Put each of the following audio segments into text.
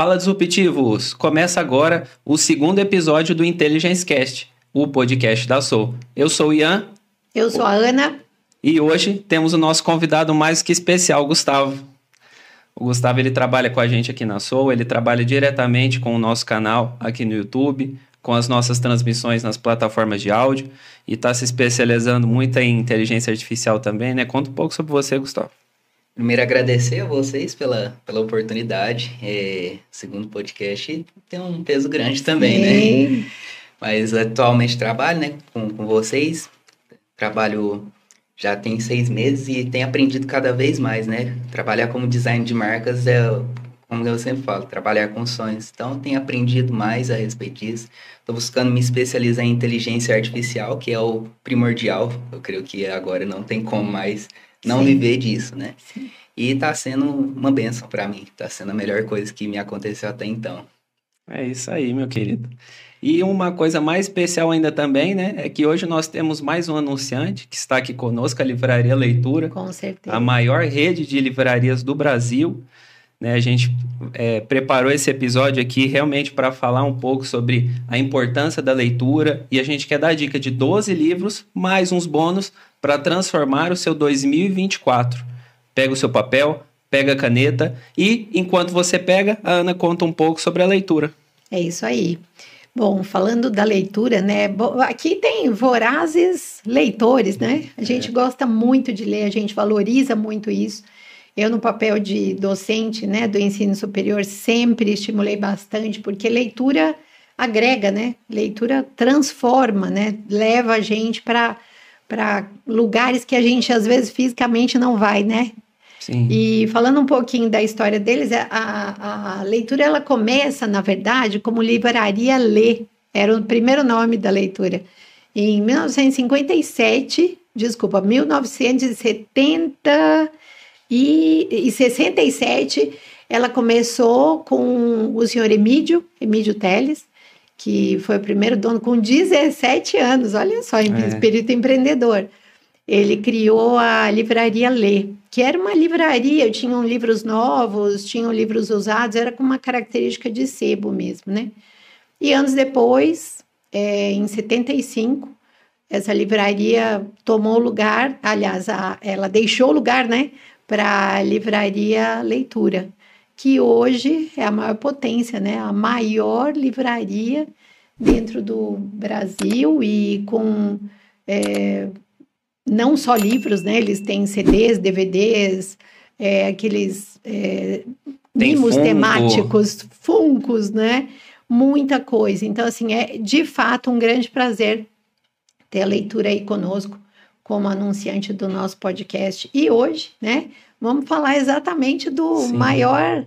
Fala disruptivos! Começa agora o segundo episódio do Intelligence Cast, o podcast da Soul. Eu sou o Ian. Eu sou a Ana. E hoje temos o nosso convidado mais que especial, Gustavo. O Gustavo ele trabalha com a gente aqui na Soul, ele trabalha diretamente com o nosso canal aqui no YouTube, com as nossas transmissões nas plataformas de áudio e está se especializando muito em inteligência artificial também, né? Conta um pouco sobre você, Gustavo. Primeiro, agradecer a vocês pela, pela oportunidade. É, segundo podcast tem um peso grande também, né? Sim. né? Mas atualmente trabalho né, com, com vocês. Trabalho já tem seis meses e tenho aprendido cada vez mais, né? Trabalhar como design de marcas é, como eu sempre falo, trabalhar com sonhos. Então, tenho aprendido mais a respeito disso. Estou buscando me especializar em inteligência artificial, que é o primordial. Eu creio que agora não tem como mais não Sim. viver disso, né? Sim. E tá sendo uma benção para mim. Tá sendo a melhor coisa que me aconteceu até então. É isso aí, meu querido. E uma coisa mais especial ainda também, né, é que hoje nós temos mais um anunciante que está aqui conosco, a Livraria Leitura. Com certeza. A maior rede de livrarias do Brasil. Né, a gente é, preparou esse episódio aqui realmente para falar um pouco sobre a importância da leitura e a gente quer dar a dica de 12 livros, mais uns bônus para transformar o seu 2024. Pega o seu papel, pega a caneta e, enquanto você pega, a Ana conta um pouco sobre a leitura. É isso aí. Bom, falando da leitura, né? Aqui tem vorazes leitores, né? A gente é. gosta muito de ler, a gente valoriza muito isso. Eu, no papel de docente, né, do ensino superior, sempre estimulei bastante, porque leitura agrega, né? Leitura transforma, né? Leva a gente para lugares que a gente às vezes fisicamente não vai, né? Sim. E falando um pouquinho da história deles, a, a leitura ela começa, na verdade, como livraria Lê, era o primeiro nome da leitura. Em 1957, desculpa, 1970 e, e 67, ela começou com o senhor Emílio, Emílio Teles, que foi o primeiro dono com 17 anos, olha só, em é. espírito empreendedor. Ele criou a livraria Lê, que era uma livraria, tinham livros novos, tinham livros usados, era com uma característica de sebo mesmo, né? E anos depois, é, em 75, essa livraria tomou lugar, aliás, a, ela deixou lugar, né, para a livraria Leitura que hoje é a maior potência, né? A maior livraria dentro do Brasil e com é, não só livros, né? Eles têm CDs, DVDs, é, aqueles é, mimos funko. temáticos, funcos, né? Muita coisa. Então, assim, é de fato um grande prazer ter a leitura aí conosco como anunciante do nosso podcast. E hoje, né? vamos falar exatamente do Sim. maior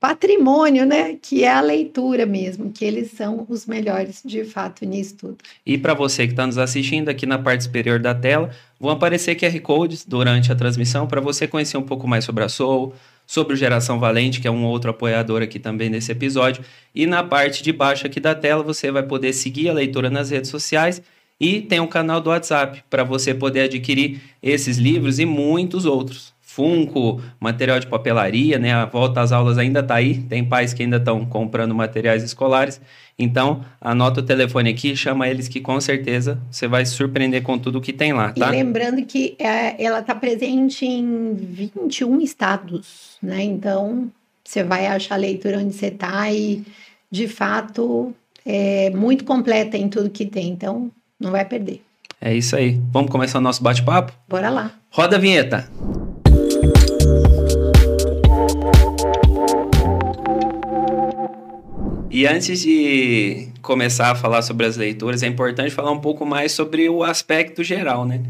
patrimônio, né? Que é a leitura mesmo, que eles são os melhores de fato nisso tudo. E para você que está nos assistindo aqui na parte superior da tela, vão aparecer QR Codes durante a transmissão para você conhecer um pouco mais sobre a Soul, sobre o Geração Valente, que é um outro apoiador aqui também nesse episódio. E na parte de baixo aqui da tela você vai poder seguir a leitura nas redes sociais e tem um canal do WhatsApp para você poder adquirir esses livros e muitos outros. Funko, material de papelaria, né? A volta às aulas ainda está aí. Tem pais que ainda estão comprando materiais escolares. Então, anota o telefone aqui, chama eles que com certeza você vai se surpreender com tudo que tem lá, tá? E lembrando que é, ela está presente em 21 estados, né? Então, você vai achar a leitura onde você está e, de fato, é muito completa em tudo que tem. Então, não vai perder. É isso aí. Vamos começar o nosso bate-papo? Bora lá. Roda a vinheta. E antes de começar a falar sobre as leituras, é importante falar um pouco mais sobre o aspecto geral, né?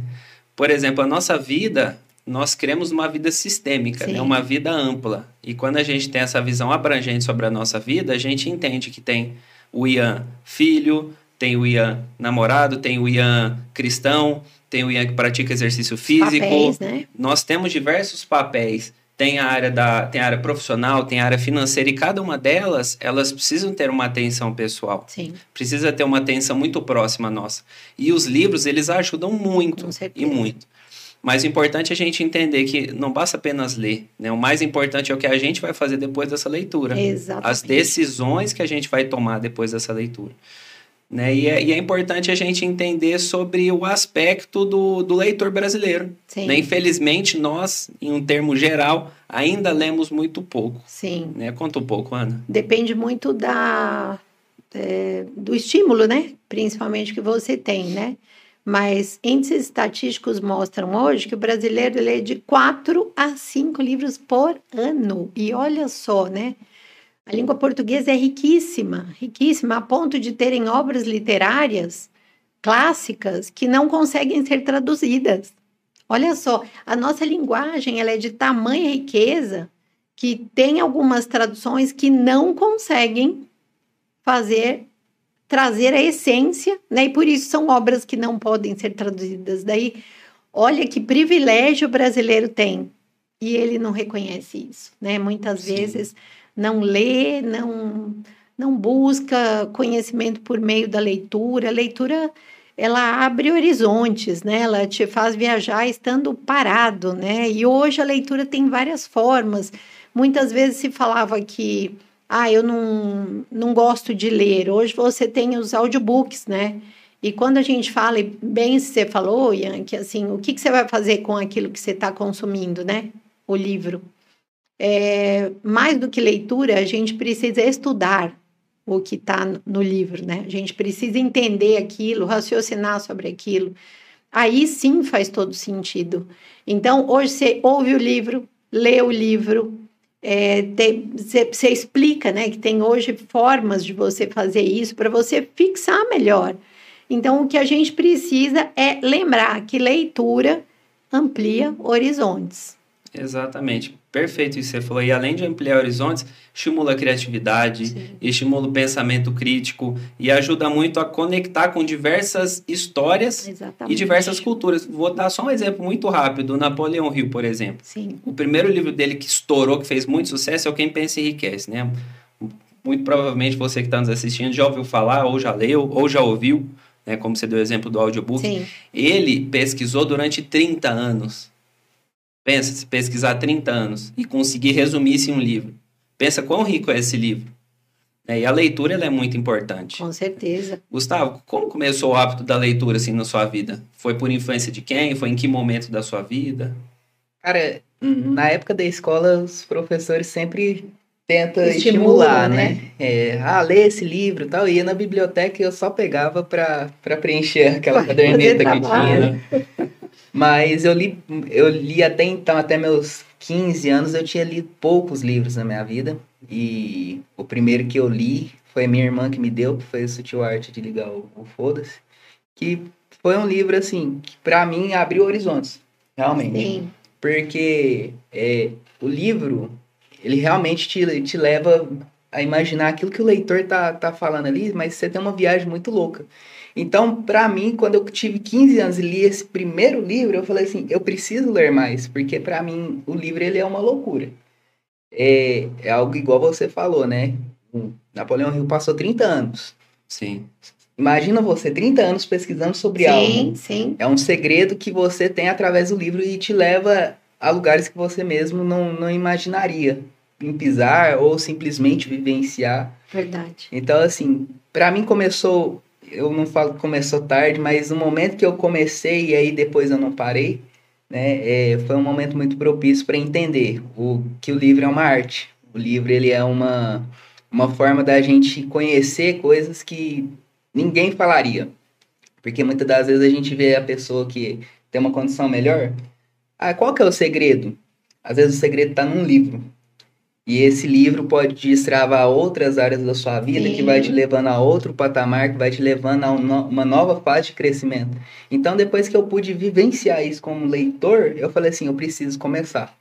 Por exemplo, a nossa vida, nós queremos uma vida sistêmica, né? uma vida ampla. E quando a gente tem essa visão abrangente sobre a nossa vida, a gente entende que tem o Ian filho, tem o Ian namorado, tem o Ian cristão, tem o Ian que pratica exercício físico. Papéis, né? Nós temos diversos papéis tem a área da tem a área profissional, tem a área financeira e cada uma delas, elas precisam ter uma atenção pessoal. Sim. Precisa ter uma atenção muito próxima nossa. E os livros, eles ajudam muito e muito. Mas o importante é a gente entender que não basta apenas ler, né? O mais importante é o que a gente vai fazer depois dessa leitura. Exatamente. As decisões que a gente vai tomar depois dessa leitura. Né? E, é, e é importante a gente entender sobre o aspecto do, do leitor brasileiro. Né? Infelizmente, nós, em um termo geral, ainda lemos muito pouco. Sim. Né? Conta um pouco, Ana. Depende muito da, é, do estímulo, né? Principalmente que você tem, né? Mas índices estatísticos mostram hoje que o brasileiro lê de 4 a 5 livros por ano. E olha só, né? A língua portuguesa é riquíssima, riquíssima, a ponto de terem obras literárias clássicas que não conseguem ser traduzidas. Olha só, a nossa linguagem ela é de tamanha riqueza que tem algumas traduções que não conseguem fazer trazer a essência, né? E por isso são obras que não podem ser traduzidas. Daí, olha que privilégio o brasileiro tem. E ele não reconhece isso, né? Muitas Sim. vezes não lê, não não busca conhecimento por meio da leitura. A leitura ela abre horizontes, né? Ela te faz viajar estando parado, né? E hoje a leitura tem várias formas. Muitas vezes se falava que ah, eu não, não gosto de ler. Hoje você tem os audiobooks, né? E quando a gente fala, e bem você falou, Ian, que assim, o que, que você vai fazer com aquilo que você está consumindo, né? O livro é, mais do que leitura, a gente precisa estudar o que está no livro, né? A gente precisa entender aquilo, raciocinar sobre aquilo. Aí sim faz todo sentido. Então, hoje você ouve o livro, lê o livro, é, você explica, né, que tem hoje formas de você fazer isso para você fixar melhor. Então, o que a gente precisa é lembrar que leitura amplia horizontes. Exatamente. Perfeito isso que você falou. E além de ampliar horizontes, estimula a criatividade, Sim. estimula o pensamento crítico e ajuda muito a conectar com diversas histórias Exatamente. e diversas culturas. Vou dar só um exemplo muito rápido. Napoleão Hill, por exemplo. Sim. O primeiro livro dele que estourou, que fez muito sucesso, é o Quem Pensa Enriquece, né? Muito provavelmente você que está nos assistindo já ouviu falar, ou já leu, ou já ouviu, né? Como você deu o exemplo do audiobook. Sim. Ele pesquisou durante 30 anos Pensa, se pesquisar 30 anos e conseguir resumir isso em um livro. Pensa quão rico é esse livro. É, e a leitura ela é muito importante. Com certeza. Gustavo, como começou o hábito da leitura assim na sua vida? Foi por influência de quem? Foi em que momento da sua vida? Cara, na época da escola, os professores sempre tentam estimular, né? né? É, ah, lê esse livro e tal. E ia na biblioteca e eu só pegava para preencher aquela caderneta que tinha. Né? Mas eu li, eu li até então, até meus 15 anos, eu tinha lido poucos livros na minha vida. E o primeiro que eu li foi minha irmã que me deu, que foi o Sutil Arte de Ligar o, o Foda-se. Que foi um livro, assim, que pra mim abriu horizontes, realmente. Sim. Porque é, o livro, ele realmente te, te leva a imaginar aquilo que o leitor tá, tá falando ali, mas você tem uma viagem muito louca. Então, para mim, quando eu tive 15 anos e li esse primeiro livro, eu falei assim, eu preciso ler mais, porque para mim o livro ele é uma loucura. É, é algo igual você falou, né? O Napoleão Hill passou 30 anos. Sim. Imagina você 30 anos pesquisando sobre sim, algo. Sim, sim. É um segredo que você tem através do livro e te leva a lugares que você mesmo não, não imaginaria em pisar ou simplesmente vivenciar. Verdade. Então, assim, para mim começou eu não falo que começou tarde, mas no momento que eu comecei e aí depois eu não parei, né, é, foi um momento muito propício para entender o que o livro é uma arte. O livro ele é uma, uma forma da gente conhecer coisas que ninguém falaria. Porque muitas das vezes a gente vê a pessoa que tem uma condição melhor. Ah, qual que é o segredo? Às vezes o segredo está num livro. E esse livro pode destravar outras áreas da sua vida Sim. que vai te levando a outro patamar, que vai te levando a uma nova fase de crescimento. Então, depois que eu pude vivenciar isso como leitor, eu falei assim, eu preciso começar.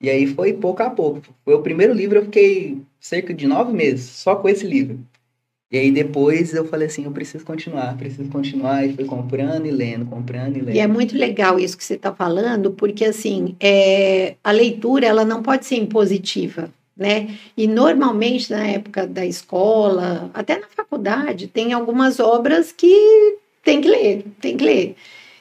E aí foi pouco a pouco. Foi o primeiro livro, eu fiquei cerca de nove meses só com esse livro. E aí depois eu falei assim, eu preciso continuar, preciso continuar. E fui comprando e lendo, comprando e lendo. E é muito legal isso que você está falando, porque assim, é, a leitura ela não pode ser impositiva, né? E normalmente na época da escola, até na faculdade, tem algumas obras que tem que ler, tem que ler.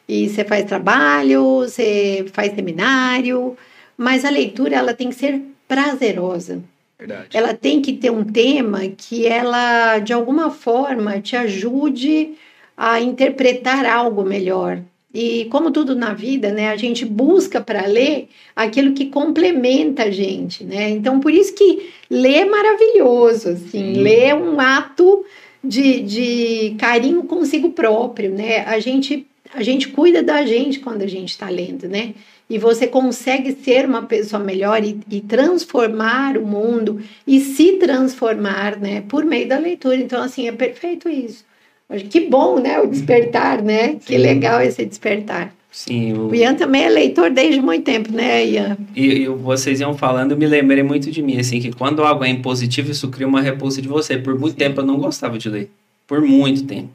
E você faz trabalho, você faz seminário, mas a leitura ela tem que ser prazerosa. Verdade. Ela tem que ter um tema que ela, de alguma forma, te ajude a interpretar algo melhor. E como tudo na vida, né, a gente busca para ler aquilo que complementa a gente, né? Então, por isso que ler é maravilhoso, assim, Sim. ler é um ato de, de carinho consigo próprio, né? A gente, a gente cuida da gente quando a gente está lendo, né? E você consegue ser uma pessoa melhor e, e, transformar o mundo e se transformar, né? Por meio da leitura. Então, assim, é perfeito isso. Que bom, né? O despertar, né? Sim. Que legal esse despertar. Sim. O... o Ian também é leitor desde muito tempo, né, Ian? E, e vocês iam falando, eu me lembrei muito de mim, assim, que quando algo é impositivo, isso cria uma repulsa de você. Por muito tempo eu não gostava de ler. Por muito tempo.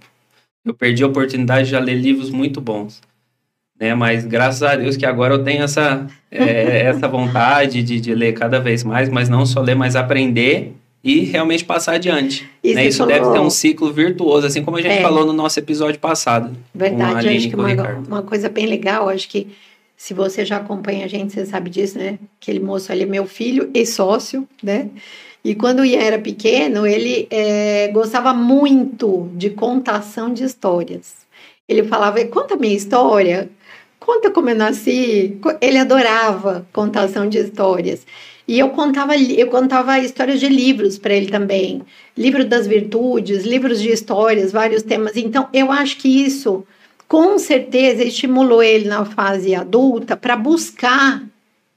Eu perdi a oportunidade de ler livros muito bons. Né? Mas graças a Deus que agora eu tenho essa, é, essa vontade de, de ler cada vez mais, mas não só ler, mas aprender e realmente passar adiante. Isso, né? Isso falou... deve ter um ciclo virtuoso, assim como a gente é. falou no nosso episódio passado. Verdade, acho que uma, uma, coisa bem legal, acho que se você já acompanha a gente, você sabe disso, né? Aquele moço ali é meu filho e sócio, né? E quando o Ian era pequeno, ele é, gostava muito de contação de histórias. Ele falava, conta a minha história, conta como eu nasci. Ele adorava contação de histórias. E eu contava, eu contava histórias de livros para ele também. Livro das virtudes, livros de histórias, vários temas. Então, eu acho que isso, com certeza, estimulou ele na fase adulta para buscar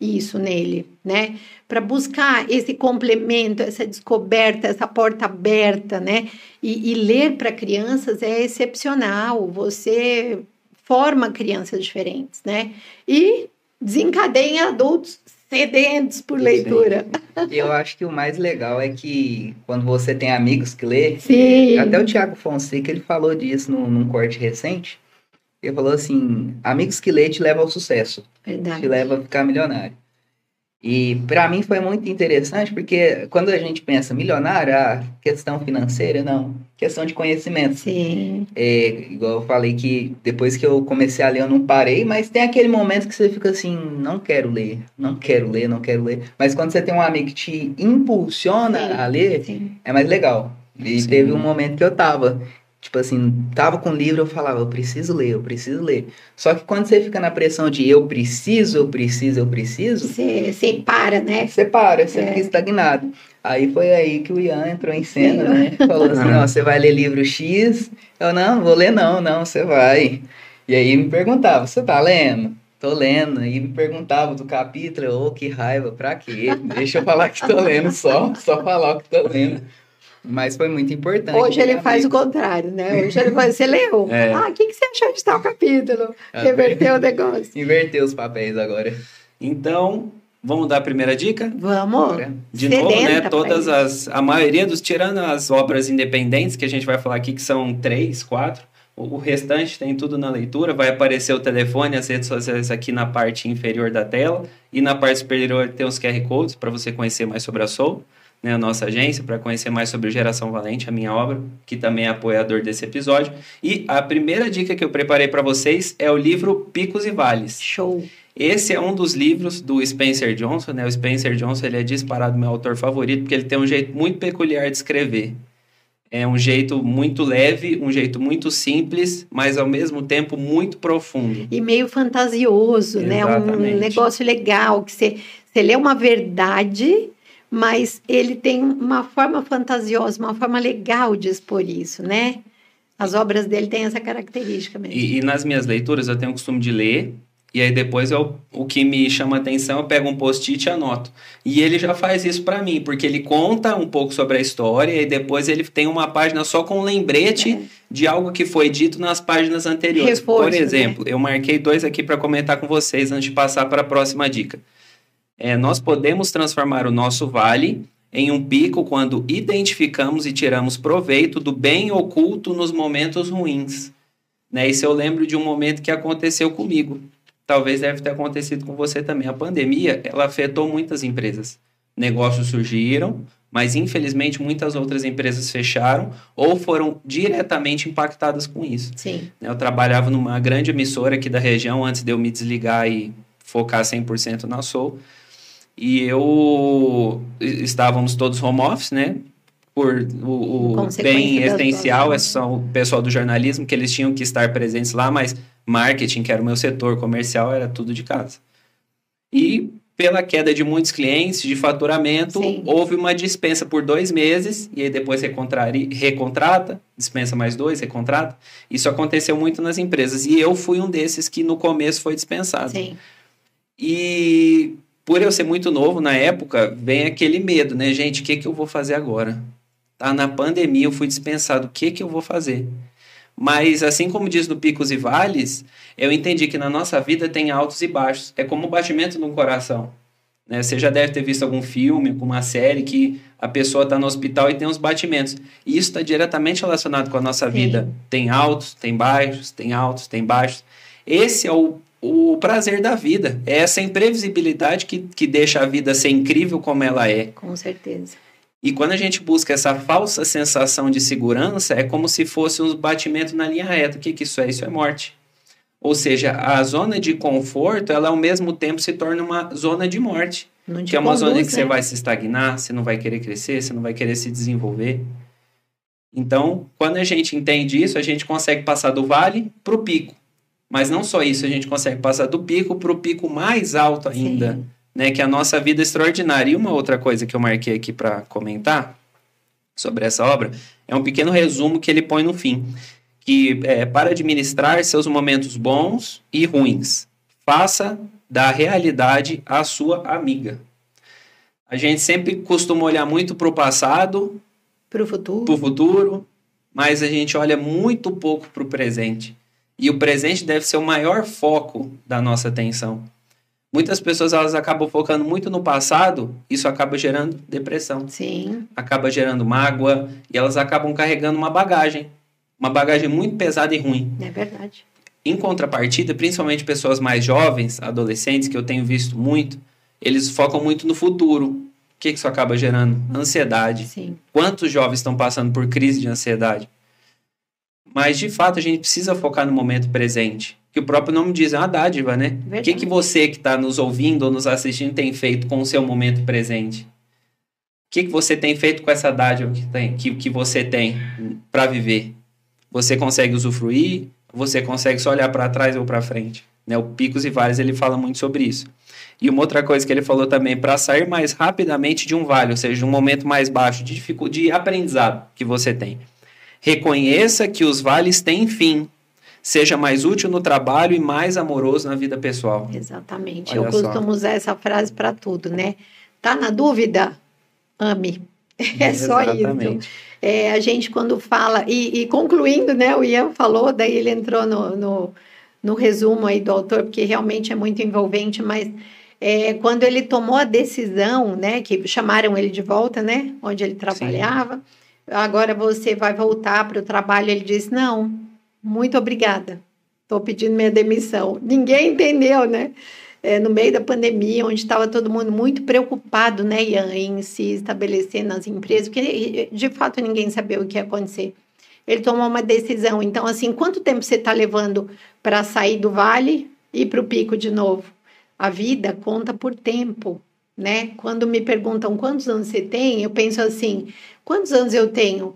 isso nele, né? Para buscar esse complemento, essa descoberta, essa porta aberta, né? E, e ler para crianças é excepcional. Você forma crianças diferentes, né? E desencadeia adultos sedentos por leitura. E eu acho que o mais legal é que quando você tem amigos que lê, Sim. até o Tiago Fonseca ele falou disso num, num corte recente. Ele falou assim: amigos que lê te levam ao sucesso, Verdade. te leva a ficar milionário. E para mim foi muito interessante, porque quando a gente pensa milionário, a questão financeira, não, questão de conhecimento. Sim. É, igual eu falei que depois que eu comecei a ler, eu não parei, mas tem aquele momento que você fica assim, não quero ler, não quero ler, não quero ler. Mas quando você tem um amigo que te impulsiona sim, a ler, sim. é mais legal. E sim. teve um momento que eu tava. Tipo assim, tava com o livro, eu falava, eu preciso ler, eu preciso ler. Só que quando você fica na pressão de eu preciso, eu preciso, eu preciso. Você, você para, né? Você para, você é. fica estagnado. Aí foi aí que o Ian entrou em cena, Sim. né? Falou assim: ó, você vai ler livro X? Eu, não, vou ler não, não, você vai. E aí me perguntava, você tá lendo? Tô lendo. E me perguntava do capítulo, ô, oh, que raiva, pra quê? Deixa eu falar que tô lendo só, só falar o que tô lendo. Mas foi muito importante. Hoje ele faz o contrário, né? Hoje ele faz, você leu. É. Ah, o que, que você achou de tal capítulo? Reverteu o negócio. Inverteu os papéis agora. Então, vamos dar a primeira dica? Vamos. De Sedenta, novo, né? Todas as. A maioria dos, tirando as obras independentes, que a gente vai falar aqui, que são três, quatro. O restante tem tudo na leitura, vai aparecer o telefone, as redes sociais aqui na parte inferior da tela e na parte superior tem os QR Codes para você conhecer mais sobre a Soul né, a nossa agência, para conhecer mais sobre Geração Valente, a minha obra, que também é apoiador desse episódio. E a primeira dica que eu preparei para vocês é o livro Picos e Vales. Show! Esse é um dos livros do Spencer Johnson, né? O Spencer Johnson ele é disparado meu autor favorito porque ele tem um jeito muito peculiar de escrever. É um jeito muito leve, um jeito muito simples, mas ao mesmo tempo muito profundo. E meio fantasioso, Exatamente. né? Um negócio legal que você, você lê uma verdade mas ele tem uma forma fantasiosa, uma forma legal de expor isso, né? As obras dele têm essa característica mesmo. E, e nas minhas leituras eu tenho o costume de ler, e aí depois eu, o que me chama atenção, eu pego um post-it e anoto. E ele já faz isso para mim, porque ele conta um pouco sobre a história e depois ele tem uma página só com um lembrete é. de algo que foi dito nas páginas anteriores. Reforço, Por né? exemplo, né? eu marquei dois aqui para comentar com vocês antes de passar para a próxima dica. É, nós podemos transformar o nosso vale em um pico quando identificamos e tiramos proveito do bem oculto nos momentos ruins. Né? Isso eu lembro de um momento que aconteceu comigo. Talvez deve ter acontecido com você também. A pandemia, ela afetou muitas empresas. Negócios surgiram, Mas, infelizmente, muitas outras empresas fecharam ou foram diretamente impactadas com isso. Sim. Eu trabalhava numa grande emissora aqui da região antes de eu me desligar e focar 100% na Soul. E eu estávamos todos home office, né? Por o, o bem essencial, é só o pessoal do jornalismo, que eles tinham que estar presentes lá, mas marketing, que era o meu setor comercial, era tudo de casa. E pela queda de muitos clientes, de faturamento, Sim. houve uma dispensa por dois meses, e aí depois recontrata, dispensa mais dois, recontrata. Isso aconteceu muito nas empresas. E eu fui um desses que no começo foi dispensado. Sim. E por eu ser muito novo na época, vem aquele medo, né, gente? O que, que eu vou fazer agora? Tá na pandemia, eu fui dispensado. O que, que eu vou fazer? Mas, assim como diz no Picos e Vales, eu entendi que na nossa vida tem altos e baixos. É como o batimento de um coração. Né? Você já deve ter visto algum filme, alguma série que a pessoa está no hospital e tem uns batimentos. E isso está diretamente relacionado com a nossa Sim. vida. Tem altos, tem baixos, tem altos, tem baixos. Esse é o o prazer da vida. É essa imprevisibilidade que, que deixa a vida ser incrível como ela é. Com certeza. E quando a gente busca essa falsa sensação de segurança, é como se fosse um batimento na linha reta. O que, que isso é? Isso é morte. Ou seja, a zona de conforto, ela ao mesmo tempo se torna uma zona de morte. Não que é uma conduz, zona em que né? você vai se estagnar, você não vai querer crescer, você não vai querer se desenvolver. Então, quando a gente entende isso, a gente consegue passar do vale para o pico. Mas não só isso, a gente consegue passar do pico para o pico mais alto ainda, Sim. né? Que é a nossa vida extraordinária. E uma outra coisa que eu marquei aqui para comentar sobre essa obra é um pequeno resumo que ele põe no fim, que é para administrar seus momentos bons e ruins, faça da realidade a sua amiga. A gente sempre costuma olhar muito para o passado, para o futuro. futuro, mas a gente olha muito pouco para o presente. E o presente deve ser o maior foco da nossa atenção. Muitas pessoas elas acabam focando muito no passado, isso acaba gerando depressão. Sim. Acaba gerando mágoa e elas acabam carregando uma bagagem, uma bagagem muito pesada e ruim. É verdade. Em contrapartida, principalmente pessoas mais jovens, adolescentes, que eu tenho visto muito, eles focam muito no futuro. O que isso acaba gerando? Ansiedade. Sim. Quantos jovens estão passando por crise de ansiedade? Mas, de fato, a gente precisa focar no momento presente. Que o próprio nome diz, é uma dádiva, né? O que, que você que está nos ouvindo ou nos assistindo tem feito com o seu momento presente? O que, que você tem feito com essa dádiva que, tem, que, que você tem para viver? Você consegue usufruir? Você consegue só olhar para trás ou para frente? Né? O Picos e Vales ele fala muito sobre isso. E uma outra coisa que ele falou também, para sair mais rapidamente de um vale, ou seja, de um momento mais baixo de, de aprendizado que você tem. Reconheça que os vales têm fim. Seja mais útil no trabalho e mais amoroso na vida pessoal. Exatamente. Olha Eu costumo usar essa frase para tudo, né? Tá na dúvida? Ame. É só Exatamente. isso. É, a gente, quando fala, e, e, concluindo, né? O Ian falou, daí ele entrou no, no, no resumo aí do autor, porque realmente é muito envolvente, mas é, quando ele tomou a decisão, né? Que chamaram ele de volta, né? Onde ele trabalhava. Sim agora você vai voltar para o trabalho. Ele disse: Não, muito obrigada, estou pedindo minha demissão. Ninguém entendeu, né? É, no meio da pandemia, onde estava todo mundo muito preocupado, né, Ian, em se estabelecer nas empresas, porque de fato ninguém sabia o que ia acontecer. Ele tomou uma decisão. Então, assim, quanto tempo você está levando para sair do vale e para o pico de novo? A vida conta por tempo, né? Quando me perguntam quantos anos você tem, eu penso assim: Quantos anos eu tenho?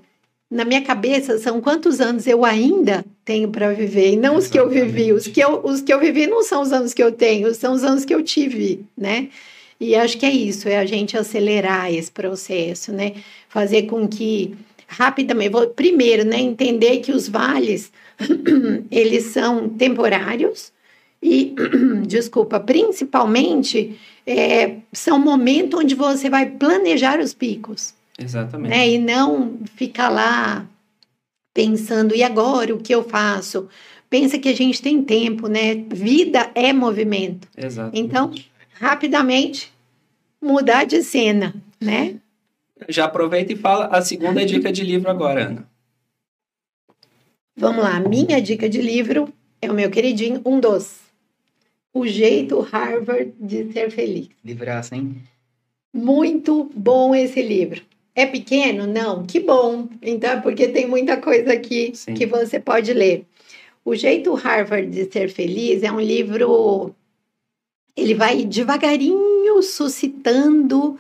Na minha cabeça são quantos anos eu ainda tenho para viver, e não Exatamente. os que eu vivi. Os que eu, os que eu vivi não são os anos que eu tenho, são os anos que eu tive, né? E acho que é isso, é a gente acelerar esse processo, né? Fazer com que rapidamente, vou, primeiro, né, entender que os vales eles são temporários e, desculpa, principalmente é, são momentos onde você vai planejar os picos. Exatamente. Né? E não ficar lá pensando, e agora o que eu faço? Pensa que a gente tem tempo, né? Vida é movimento. Exatamente. Então, rapidamente, mudar de cena, né? Já aproveita e fala a segunda dica de livro agora, Ana. Vamos lá, minha dica de livro é o meu queridinho, um dos. O jeito Harvard de ser feliz. Livraço, hein? Muito bom esse livro É pequeno? Não, que bom. Então, porque tem muita coisa aqui Sim. que você pode ler. O Jeito Harvard de Ser Feliz é um livro. Ele vai devagarinho suscitando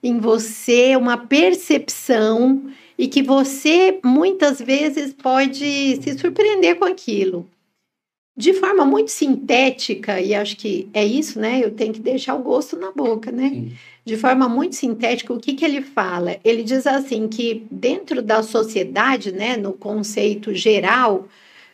em você uma percepção e que você muitas vezes pode se surpreender com aquilo. De forma muito sintética, e acho que é isso, né? Eu tenho que deixar o gosto na boca, né? Sim. De forma muito sintética, o que, que ele fala? Ele diz assim que dentro da sociedade, né, no conceito geral,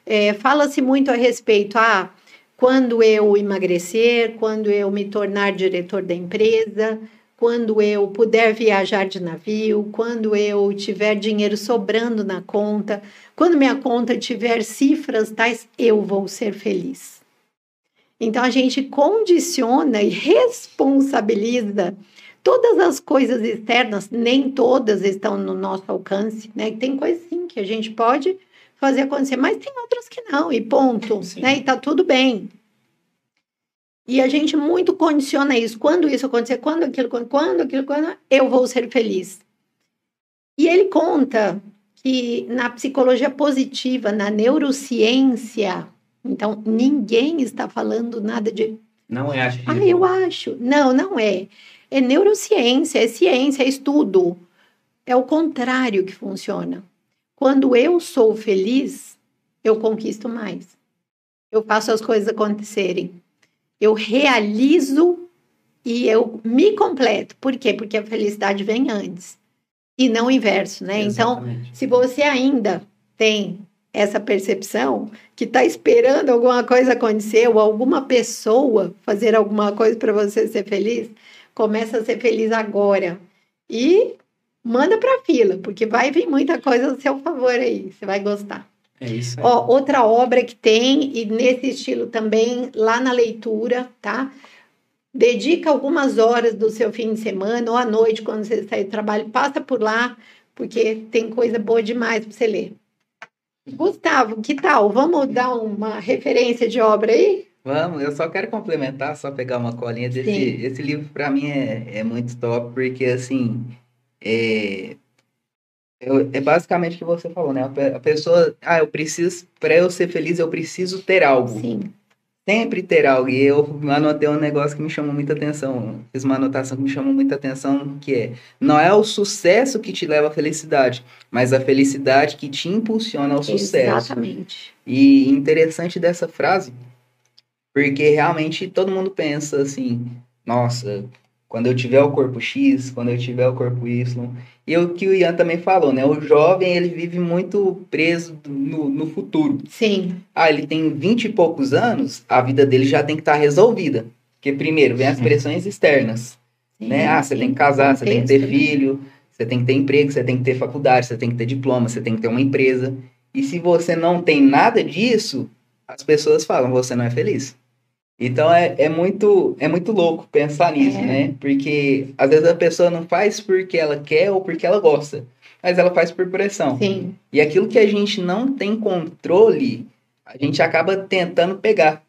é, fala-se muito a respeito a ah, quando eu emagrecer, quando eu me tornar diretor da empresa, quando eu puder viajar de navio, quando eu tiver dinheiro sobrando na conta, quando minha conta tiver cifras tais, eu vou ser feliz. Então a gente condiciona e responsabiliza todas as coisas externas, nem todas estão no nosso alcance, né? Tem coisas sim que a gente pode fazer acontecer, mas tem outras que não, e ponto, sim. né? E tá tudo bem. E a gente muito condiciona isso. Quando isso acontecer, quando aquilo, quando, quando aquilo, quando eu vou ser feliz. E ele conta que na psicologia positiva, na neurociência, então ninguém está falando nada de. Não é acho. Ah, eu acho. Não, não é. É neurociência, é ciência, é estudo. É o contrário que funciona. Quando eu sou feliz, eu conquisto mais. Eu faço as coisas acontecerem eu realizo e eu me completo. Por quê? Porque a felicidade vem antes e não o inverso, né? Então, Exatamente. Então, se você ainda tem essa percepção que está esperando alguma coisa acontecer ou alguma pessoa fazer alguma coisa para você ser feliz, começa a ser feliz agora e manda para a fila, porque vai vir muita coisa a seu favor aí, você vai gostar. É isso aí. Ó, outra obra que tem, e nesse estilo também, lá na leitura, tá? Dedica algumas horas do seu fim de semana ou à noite, quando você sair do trabalho, passa por lá, porque tem coisa boa demais para você ler. Gustavo, que tal? Vamos dar uma referência de obra aí? Vamos, eu só quero complementar, só pegar uma colinha desse. Sim. Esse livro, para mim, é, é muito top, porque, assim, é, eu, é basicamente o que você falou, né? A, pessoa, ah, eu preciso, para eu ser feliz, eu preciso ter algo. Sim. Sempre ter algo. E eu anotei um negócio que me chamou muita atenção. Fiz uma anotação que me chamou muita atenção, que é: não é o sucesso que te leva à felicidade, mas a felicidade que te impulsiona ao sucesso. Exatamente. E interessante dessa frase, porque realmente todo mundo pensa assim: nossa, quando eu tiver o corpo X, quando eu tiver o corpo Y. E o que o Ian também falou, né? O jovem, ele vive muito preso no, no futuro. Sim. Ah, ele tem 20 e poucos anos, a vida dele já tem que estar tá resolvida. Porque primeiro vem as pressões externas. Sim, né? Ah, você sim. tem que casar, você tem que ter né? filho, você tem que ter emprego, você tem que ter faculdade, você tem que ter diploma, você tem que ter uma empresa. E se você não tem nada disso, as pessoas falam, você não é feliz. Então é, é, muito, é muito louco pensar nisso, é. né? Porque às vezes a pessoa não faz porque ela quer ou porque ela gosta, mas ela faz por pressão. Sim. E aquilo que a gente não tem controle, a gente acaba tentando pegar.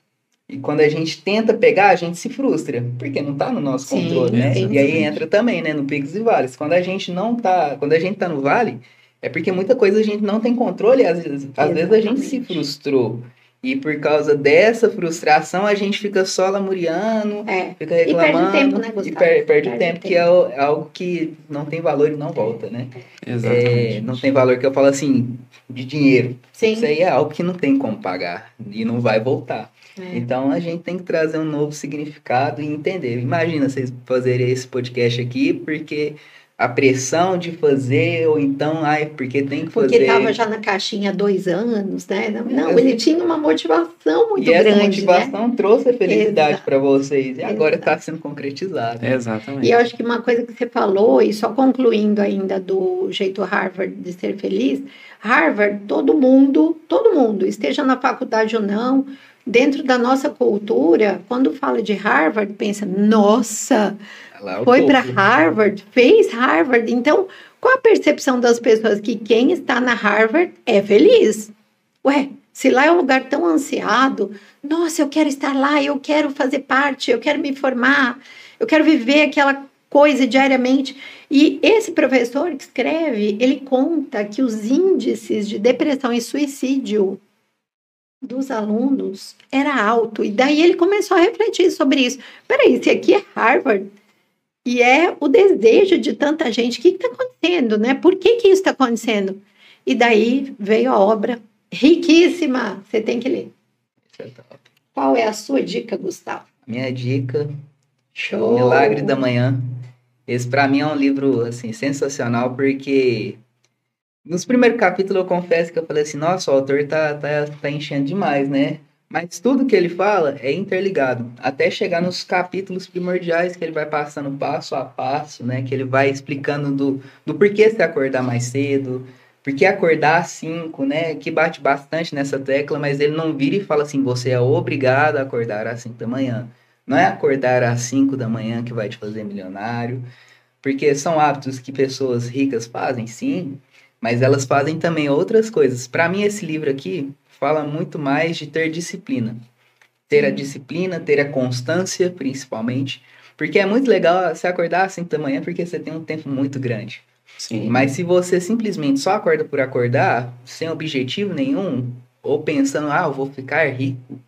E quando a gente tenta pegar, a gente se frustra, porque não está no nosso sim, controle, né? Sim, e aí entra também, né, no picos e vales. Quando a gente não tá, quando a gente tá no vale, é porque muita coisa a gente não tem controle, às vezes, às vezes a gente se frustrou. E por causa dessa frustração, a gente fica só lamuriando, é. fica reclamando. E perde tempo, né, Gustavo? E per perde, perde tempo, tempo, que é, é, algo que não tem valor e não volta, né? Exatamente. É, não tem valor que eu falo assim, de dinheiro. Sim. Isso aí é algo que não tem como pagar e não vai voltar. É. Então a gente tem que trazer um novo significado e entender. Imagina vocês fazerem esse podcast aqui, porque a pressão de fazer, ou então, ai, porque tem que porque fazer. Porque estava já na caixinha há dois anos, né? Não, não ele tinha uma motivação muito e grande. Essa motivação né? trouxe a felicidade para vocês, e agora está sendo concretizado. Né? Exatamente. E eu acho que uma coisa que você falou, e só concluindo ainda do jeito Harvard de ser feliz, Harvard, todo mundo, todo mundo, esteja na faculdade ou não, dentro da nossa cultura, quando fala de Harvard, pensa, nossa é foi para Harvard, fez Harvard. Então, qual a percepção das pessoas que quem está na Harvard é feliz? Ué, se lá é um lugar tão ansiado, nossa, eu quero estar lá, eu quero fazer parte, eu quero me formar, eu quero viver aquela coisa diariamente. E esse professor que escreve, ele conta que os índices de depressão e suicídio dos alunos era alto. E daí ele começou a refletir sobre isso. Peraí, se aqui é Harvard e é o desejo de tanta gente, o que está acontecendo, né? Por que, que isso está acontecendo? E daí veio a obra riquíssima. Você tem que ler. É Qual é a sua dica, Gustavo? Minha dica, Show. Milagre da Manhã. Esse para mim é um livro assim sensacional porque nos primeiros capítulos eu confesso que eu falei assim, nossa, o autor tá, tá, tá enchendo demais, né? Mas tudo que ele fala é interligado, até chegar nos capítulos primordiais que ele vai passando passo a passo, né? Que ele vai explicando do, do porquê se acordar mais cedo, porque acordar às 5, né? Que bate bastante nessa tecla, mas ele não vira e fala assim, você é obrigado a acordar às 5 da manhã. Não é acordar às 5 da manhã que vai te fazer milionário, porque são hábitos que pessoas ricas fazem, sim, mas elas fazem também outras coisas. Para mim, esse livro aqui fala muito mais de ter disciplina. Ter a disciplina, ter a constância, principalmente. Porque é muito legal você acordar às 5 da manhã, porque você tem um tempo muito grande. Sim. Mas se você simplesmente só acorda por acordar, sem objetivo nenhum, ou pensando, ah, eu vou ficar rico,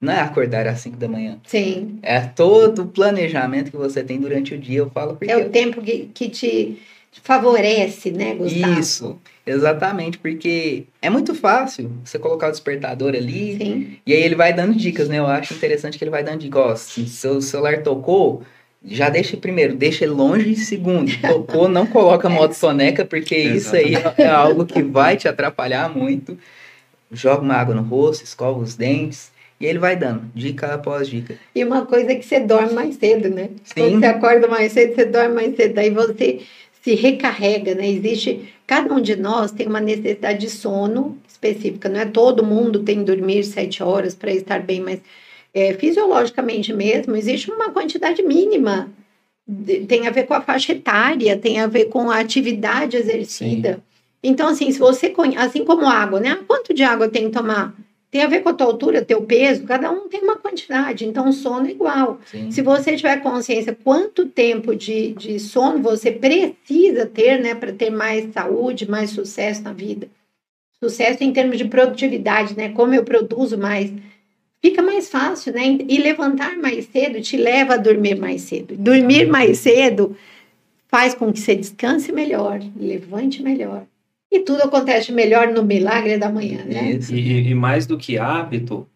não é acordar às 5 da manhã. Sim. É todo o planejamento que você tem durante o dia, eu falo porque... É o tempo que, que te favorece, né, Gustavo? Isso, exatamente, porque é muito fácil você colocar o despertador ali Sim. e aí ele vai dando dicas, né? Eu acho interessante que ele vai dando dicas. Ó, se seu celular tocou, já deixa primeiro, deixa ele longe. Segundo, tocou, não coloca modo soneca, porque isso aí é algo que vai te atrapalhar muito. Joga uma água no rosto, escova os dentes. E ele vai dando, dica após dica. E uma coisa é que você dorme mais cedo, né? Sim. Quando você acorda mais cedo, você dorme mais cedo. Aí você se recarrega, né? Existe, cada um de nós tem uma necessidade de sono específica, não é todo mundo tem que dormir sete horas para estar bem, mas é, fisiologicamente mesmo, existe uma quantidade mínima, de, tem a ver com a faixa etária, tem a ver com a atividade exercida. Sim. Então, assim, se você conhece, assim como água, né? Quanto de água tem que tomar? Tem a ver com a tua altura, teu peso, cada um tem uma quantidade, então o sono é igual. Sim. Se você tiver consciência quanto tempo de, de sono você precisa ter, né, para ter mais saúde, mais sucesso na vida. Sucesso em termos de produtividade, né, como eu produzo mais, fica mais fácil, né, e levantar mais cedo te leva a dormir mais cedo. Dormir mais cedo faz com que você descanse melhor, levante melhor. E tudo acontece melhor no milagre da manhã, né? E, e, mais do que hábito,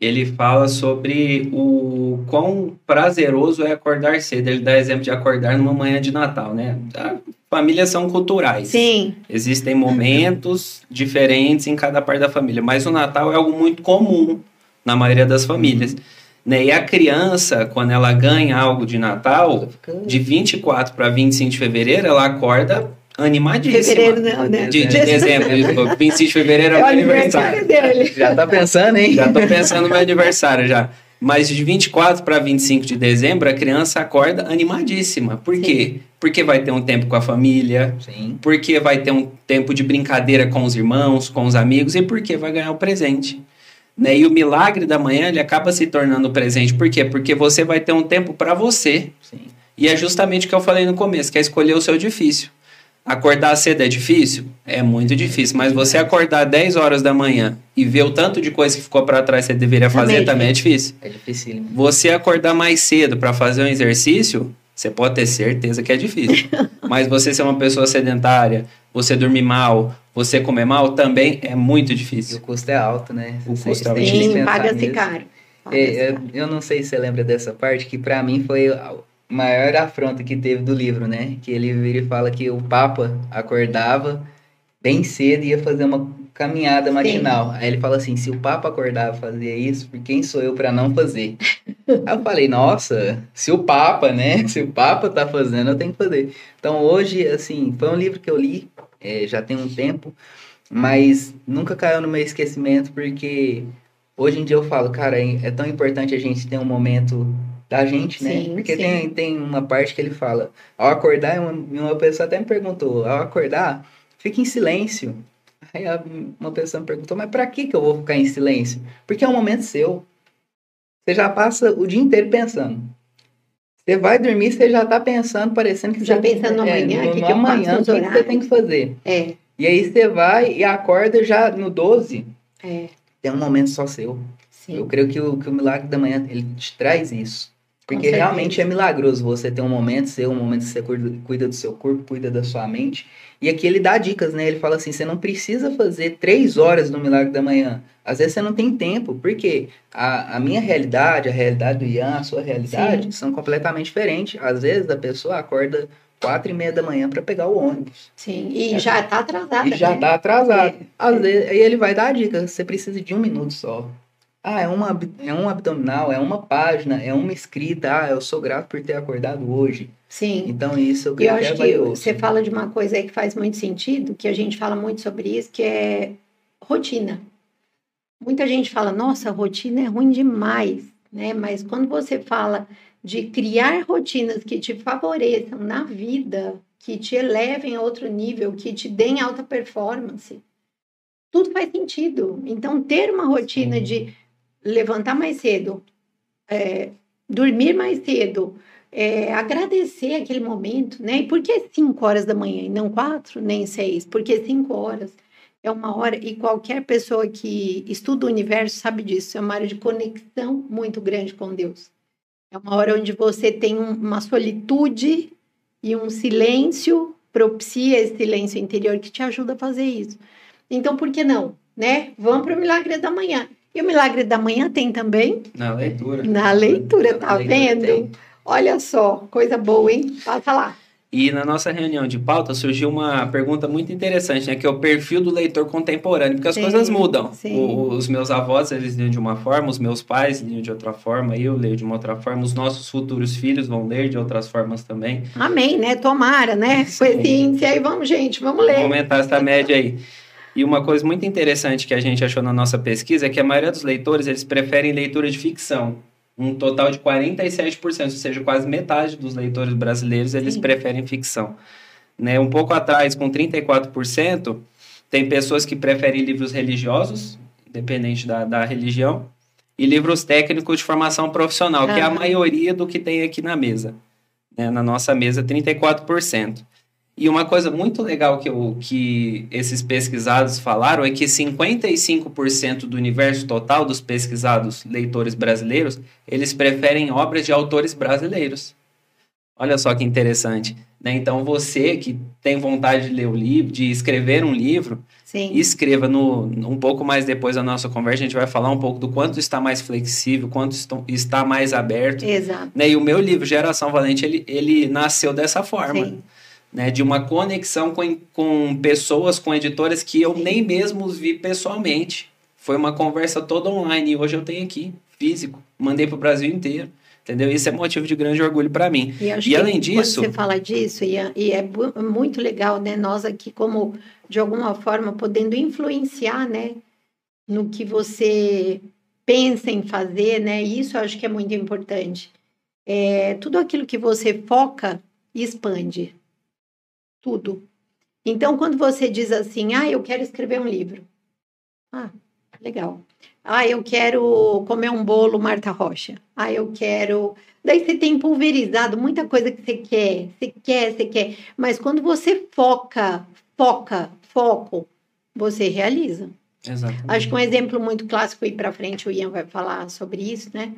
ele fala sobre o quão prazeroso é acordar cedo. Ele dá exemplo de acordar numa manhã de Natal, né? A famílias são culturais. Sim. Existem momentos diferentes em cada parte da família, mas o Natal é algo muito comum na maioria das famílias. Né? E a criança, quando ela ganha algo de Natal, de 24 para 25 de fevereiro, ela acorda animadíssima. Fevereiro não, né? De, de dezembro. 25 de fevereiro é, é o aniversário. Dele. Já tá pensando, hein? Já tô pensando no meu aniversário já. Mas de 24 para 25 de dezembro, a criança acorda animadíssima. Por Sim. quê? Porque vai ter um tempo com a família, Sim. porque vai ter um tempo de brincadeira com os irmãos, com os amigos, e porque vai ganhar o presente. Né? E o milagre da manhã, ele acaba se tornando presente. Por quê? Porque você vai ter um tempo para você. Sim. E é justamente o que eu falei no começo, que é escolher o seu difícil. Acordar cedo é difícil? É muito difícil. Mas você acordar 10 horas da manhã e ver o tanto de coisa que ficou para trás que você deveria fazer também, também é difícil. É difícil. Você acordar mais cedo para fazer um exercício, você pode ter certeza que é difícil. Mas você ser uma pessoa sedentária, você dormir mal, você comer mal, também é muito difícil. E o custo é alto, né? O custo é alto. Sim, paga-se caro. Paga é, eu, eu não sei se você lembra dessa parte, que para mim foi maior afronta que teve do livro, né? Que ele vira e fala que o Papa acordava bem cedo e ia fazer uma caminhada matinal. Sim. Aí ele fala assim: se o Papa acordava fazia isso, por quem sou eu para não fazer? Aí eu falei: nossa, se o Papa, né? Se o Papa tá fazendo, eu tenho que fazer. Então hoje, assim, foi um livro que eu li, é, já tem um tempo, mas nunca caiu no meu esquecimento porque hoje em dia eu falo, cara, é tão importante a gente ter um momento da gente, né? Sim, Porque sim. Tem, tem uma parte que ele fala, ao acordar, uma, uma pessoa até me perguntou, ao acordar, fique em silêncio. Aí uma pessoa me perguntou, mas para que que eu vou ficar em silêncio? Porque é um momento seu. Você já passa o dia inteiro pensando. Você vai dormir, você já tá pensando, parecendo que Já você pensando no é, amanhã, no, que no que amanhã, o que que você tem que fazer. É, E aí você vai e acorda já no 12, é, tem um momento só seu. sim. Eu creio que o, que o milagre da manhã, ele te traz isso. Porque realmente é milagroso você ter um momento seu, um momento que você cuida, do seu corpo, cuida da sua mente. E aqui ele dá dicas, né? Ele fala assim, você não precisa fazer três horas no milagre da manhã. Às vezes você não tem tempo, porque a, a minha realidade, a realidade do Ian, a sua realidade, são completamente diferentes. Às vezes a pessoa acorda quatro e meia da manhã para pegar o ônibus. Sim, e já tá atrasada, E já né? tá atrasado. É, Às é. vezes, aí ele vai dar a dica, você precisa de um minuto só. Ah, é, uma, é um abdominal, é uma página, é uma escrita. Ah, eu sou grato por ter acordado hoje. Sim. Então isso eu eu que é acho que você fala de uma coisa aí que faz muito sentido, que a gente fala muito sobre isso, que é rotina. Muita gente fala, nossa, rotina é ruim demais, né? Mas quando você fala de criar rotinas que te favoreçam na vida, que te elevem a outro nível, que te deem alta performance, tudo faz sentido. Então, ter uma rotina Sim. de levantar mais cedo, é, dormir mais cedo, é, agradecer aquele momento, né? E por que cinco horas da manhã e não quatro, nem seis? Porque cinco horas é uma hora, e qualquer pessoa que estuda o universo sabe disso, é uma área de conexão muito grande com Deus. É uma hora onde você tem um- uma solitude e um silêncio, propicia esse silêncio interior que te ajuda a fazer isso. Então, por que não? Né? Vamos para o milagre da manhã. E o milagre da manhã tem também Na leitura. na leitura, tá Na leitura vendo? tem. Olha só, coisa boa, hein? Passa lá. E na nossa reunião de pauta surgiu uma pergunta muito interessante, né? Que é o perfil do leitor contemporâneo, porque as Sim, coisas mudam. sim. O- os meus avós, eles liam de uma forma, os meus pais liam de outra forma, eu leio de uma outra forma, os nossos futuros filhos vão ler de outras formas também. Amém, né? Tomara, né? Esse índice aí, vamos, gente, vamos ler. Vamos aumentar essa média aí. E uma coisa muito interessante que a gente achou na nossa pesquisa é que a maioria dos leitores, eles preferem leitura de ficção. Um total de 47%, ou seja, quase metade dos leitores brasileiros, eles Sim. preferem ficção. Né? Um pouco atrás, com 34%, tem pessoas que preferem livros religiosos, independente da, da religião, e livros técnicos de formação profissional, que é a maioria do que tem aqui na mesa. Né? Na nossa mesa, 34%. E uma coisa muito legal que, eu, que esses pesquisados falaram é que 55% do universo total dos pesquisados leitores brasileiros, eles preferem obras de autores brasileiros. Olha só que interessante. Né? Então, você que tem vontade de ler o livro, de escrever um livro, Sim, escreva no, um pouco mais depois da nossa conversa, a gente vai falar um pouco do quanto está mais flexível, quanto está mais aberto. exato. Né? E o meu livro, Geração Valente, ele, ele nasceu dessa forma Sim, né, de uma conexão com, com pessoas, com editoras que eu nem mesmo os vi pessoalmente. Foi uma conversa toda online e hoje eu tenho aqui, físico. Mandei para o Brasil inteiro. Entendeu? Isso é motivo de grande orgulho para mim. E, E além disso- você fala disso, e é, e é muito legal, né? Nós aqui, como de alguma forma, podendo influenciar, né? No que você pensa em fazer, né? Isso eu acho que é muito importante. É, tudo aquilo que você foca, expande. Tudo. Então, quando você diz assim, ah, eu quero escrever um livro. Ah, legal. Ah, eu quero comer um bolo Marta Rocha. Ah, eu quero. Daí você tem pulverizado muita coisa que você quer, você quer, você quer. Mas quando você foca, foca, foco, você realiza. Exatamente. Acho que um exemplo muito clássico aí para frente, o Ian vai falar sobre isso, né?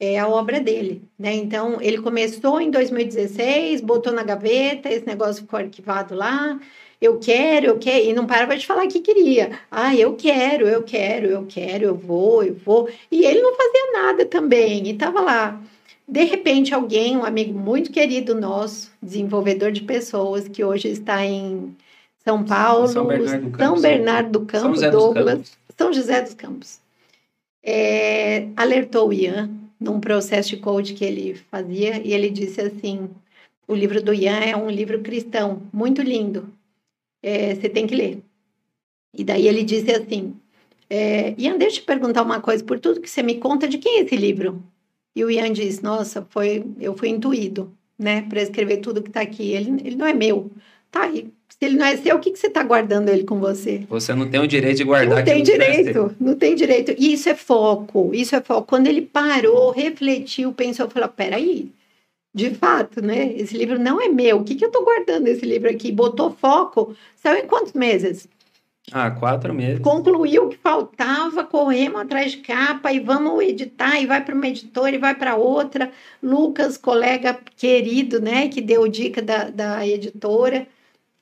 É a obra dele, né? Então, ele começou em 2016, botou na gaveta, esse negócio ficou arquivado lá. Eu quero, eu quero, e não parava de falar que queria. Ah, eu quero, eu quero, eu quero, eu vou, eu vou. E ele não fazia nada também, e estava lá. De repente, alguém, um amigo muito querido nosso, desenvolvedor de pessoas, que hoje está em São Paulo, São Bernardo do São Campos. Bernardo do São Campo, José dos Douglas, Campos. São José dos Campos. É, alertou o Ian num processo de coach que ele fazia e ele disse assim: o livro do Ian é um livro cristão, muito lindo. É, você tem que ler. E daí ele disse assim: é, Ian, deixa eu te perguntar uma coisa, por tudo que você me conta, de quem é esse livro? E o Ian disse: Nossa, foi, eu fui intuído, né, para escrever tudo que está aqui. Ele, ele não é meu. Tá, e se ele não é seu, o que, que você está guardando ele com você? Você não tem o direito de guardar Não tem que não direito, não tem direito. E isso é foco, isso é foco. Quando ele parou, refletiu, pensou, falou: peraí, de fato, né? Esse livro não é meu. O que, que eu estou guardando esse livro aqui? Botou foco. Saiu em quantos meses? Ah, quatro meses. Concluiu o que faltava, corremos atrás de capa e vamos editar, e vai para uma editora e vai para outra. Lucas, colega querido, né, que deu dica da, da editora,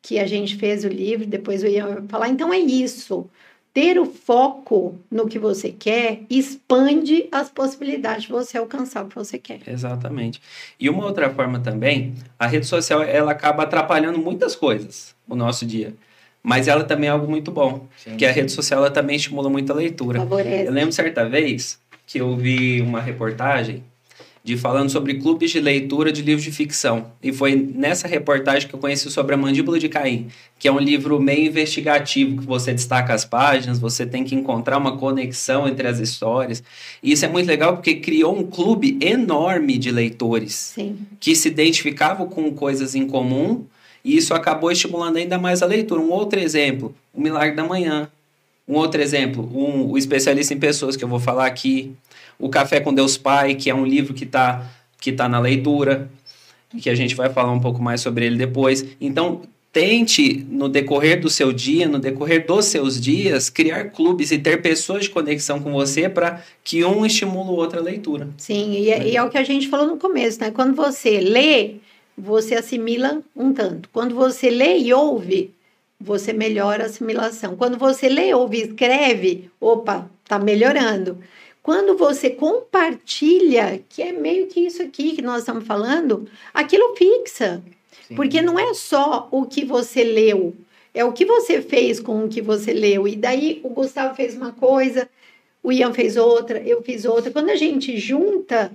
que a gente fez o livro, depois eu ia falar. Então é isso. Ter o foco no que você quer expande as possibilidades de você alcançar o que você quer. Exatamente. E uma outra forma também, a rede social ela acaba atrapalhando muitas coisas no nosso dia. Mas ela também é algo muito bom, sim, porque sim. a rede social ela também estimula muito a leitura. Favorece. Eu lembro certa vez que eu vi uma reportagem de falando sobre clubes de leitura de livros de ficção. E foi nessa reportagem que eu conheci sobre a Mandíbula de Caim, que é um livro meio investigativo, que você destaca as páginas, você tem que encontrar uma conexão entre as histórias. E isso é muito legal porque criou um clube enorme de leitores Sim. que se identificavam com coisas em comum e isso acabou estimulando ainda mais a leitura. Um outro exemplo, o Milagre da Manhã. Um outro exemplo, um, o especialista em pessoas que eu vou falar aqui. O Café com Deus Pai, que é um livro que está que tá na leitura, que a gente vai falar um pouco mais sobre ele depois. Então, tente, no decorrer do seu dia, no decorrer dos seus dias, criar clubes e ter pessoas de conexão com você para que um estimule o outro a leitura. Sim, e é, e é o que a gente falou no começo, né? Quando você lê, você assimila um tanto. Quando você lê e ouve, você melhora a assimilação. Quando você lê, ouve e escreve, opa, tá melhorando. Quando você compartilha, que é meio que isso aqui que nós estamos falando, aquilo fixa. Sim. Porque não é só o que você leu, é o que você fez com o que você leu. E daí o Gustavo fez uma coisa, o Ian fez outra, eu fiz outra. Quando a gente junta,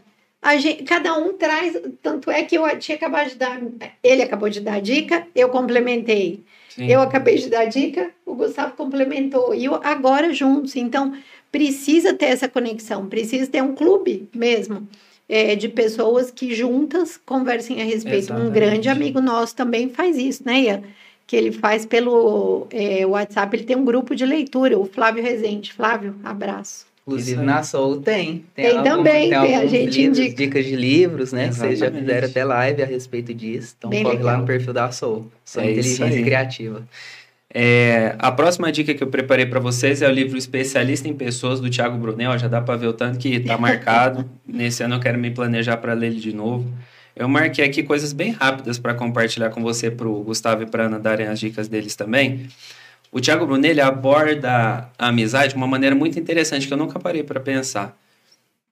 Gente, cada um traz, tanto é que eu tinha acabado de dar, ele acabou de dar a dica, eu complementei. Sim. Eu acabei de dar a dica, o Gustavo complementou, e eu, agora juntos. Então, precisa ter essa conexão, precisa ter um clube mesmo é, de pessoas que juntas conversem a respeito. Exatamente. Um grande amigo nosso também faz isso, né, Ian? Que ele faz pelo é, WhatsApp, ele tem um grupo de leitura, o Flávio Rezende. Flávio, abraço. Inclusive na Soul tem. Tem, tem algum, também, tem, tem a gente livros, indica. dicas de livros, né? Exatamente. Vocês já fizeram até live a respeito disso. Então Bem corre legal. lá no perfil da Soul. Soul é Inteligência Criativa. É, a próxima dica que eu preparei para vocês é o livro Especialista em Pessoas, do Tiago Brunel. Já dá para ver o tanto que está marcado. Nesse ano eu quero me planejar para ler ele de novo. Eu marquei aqui coisas bem rápidas para compartilhar com você, para o Gustavo e para Ana darem as dicas deles também. O Tiago Brunelli aborda a amizade de uma maneira muito interessante que eu nunca parei para pensar.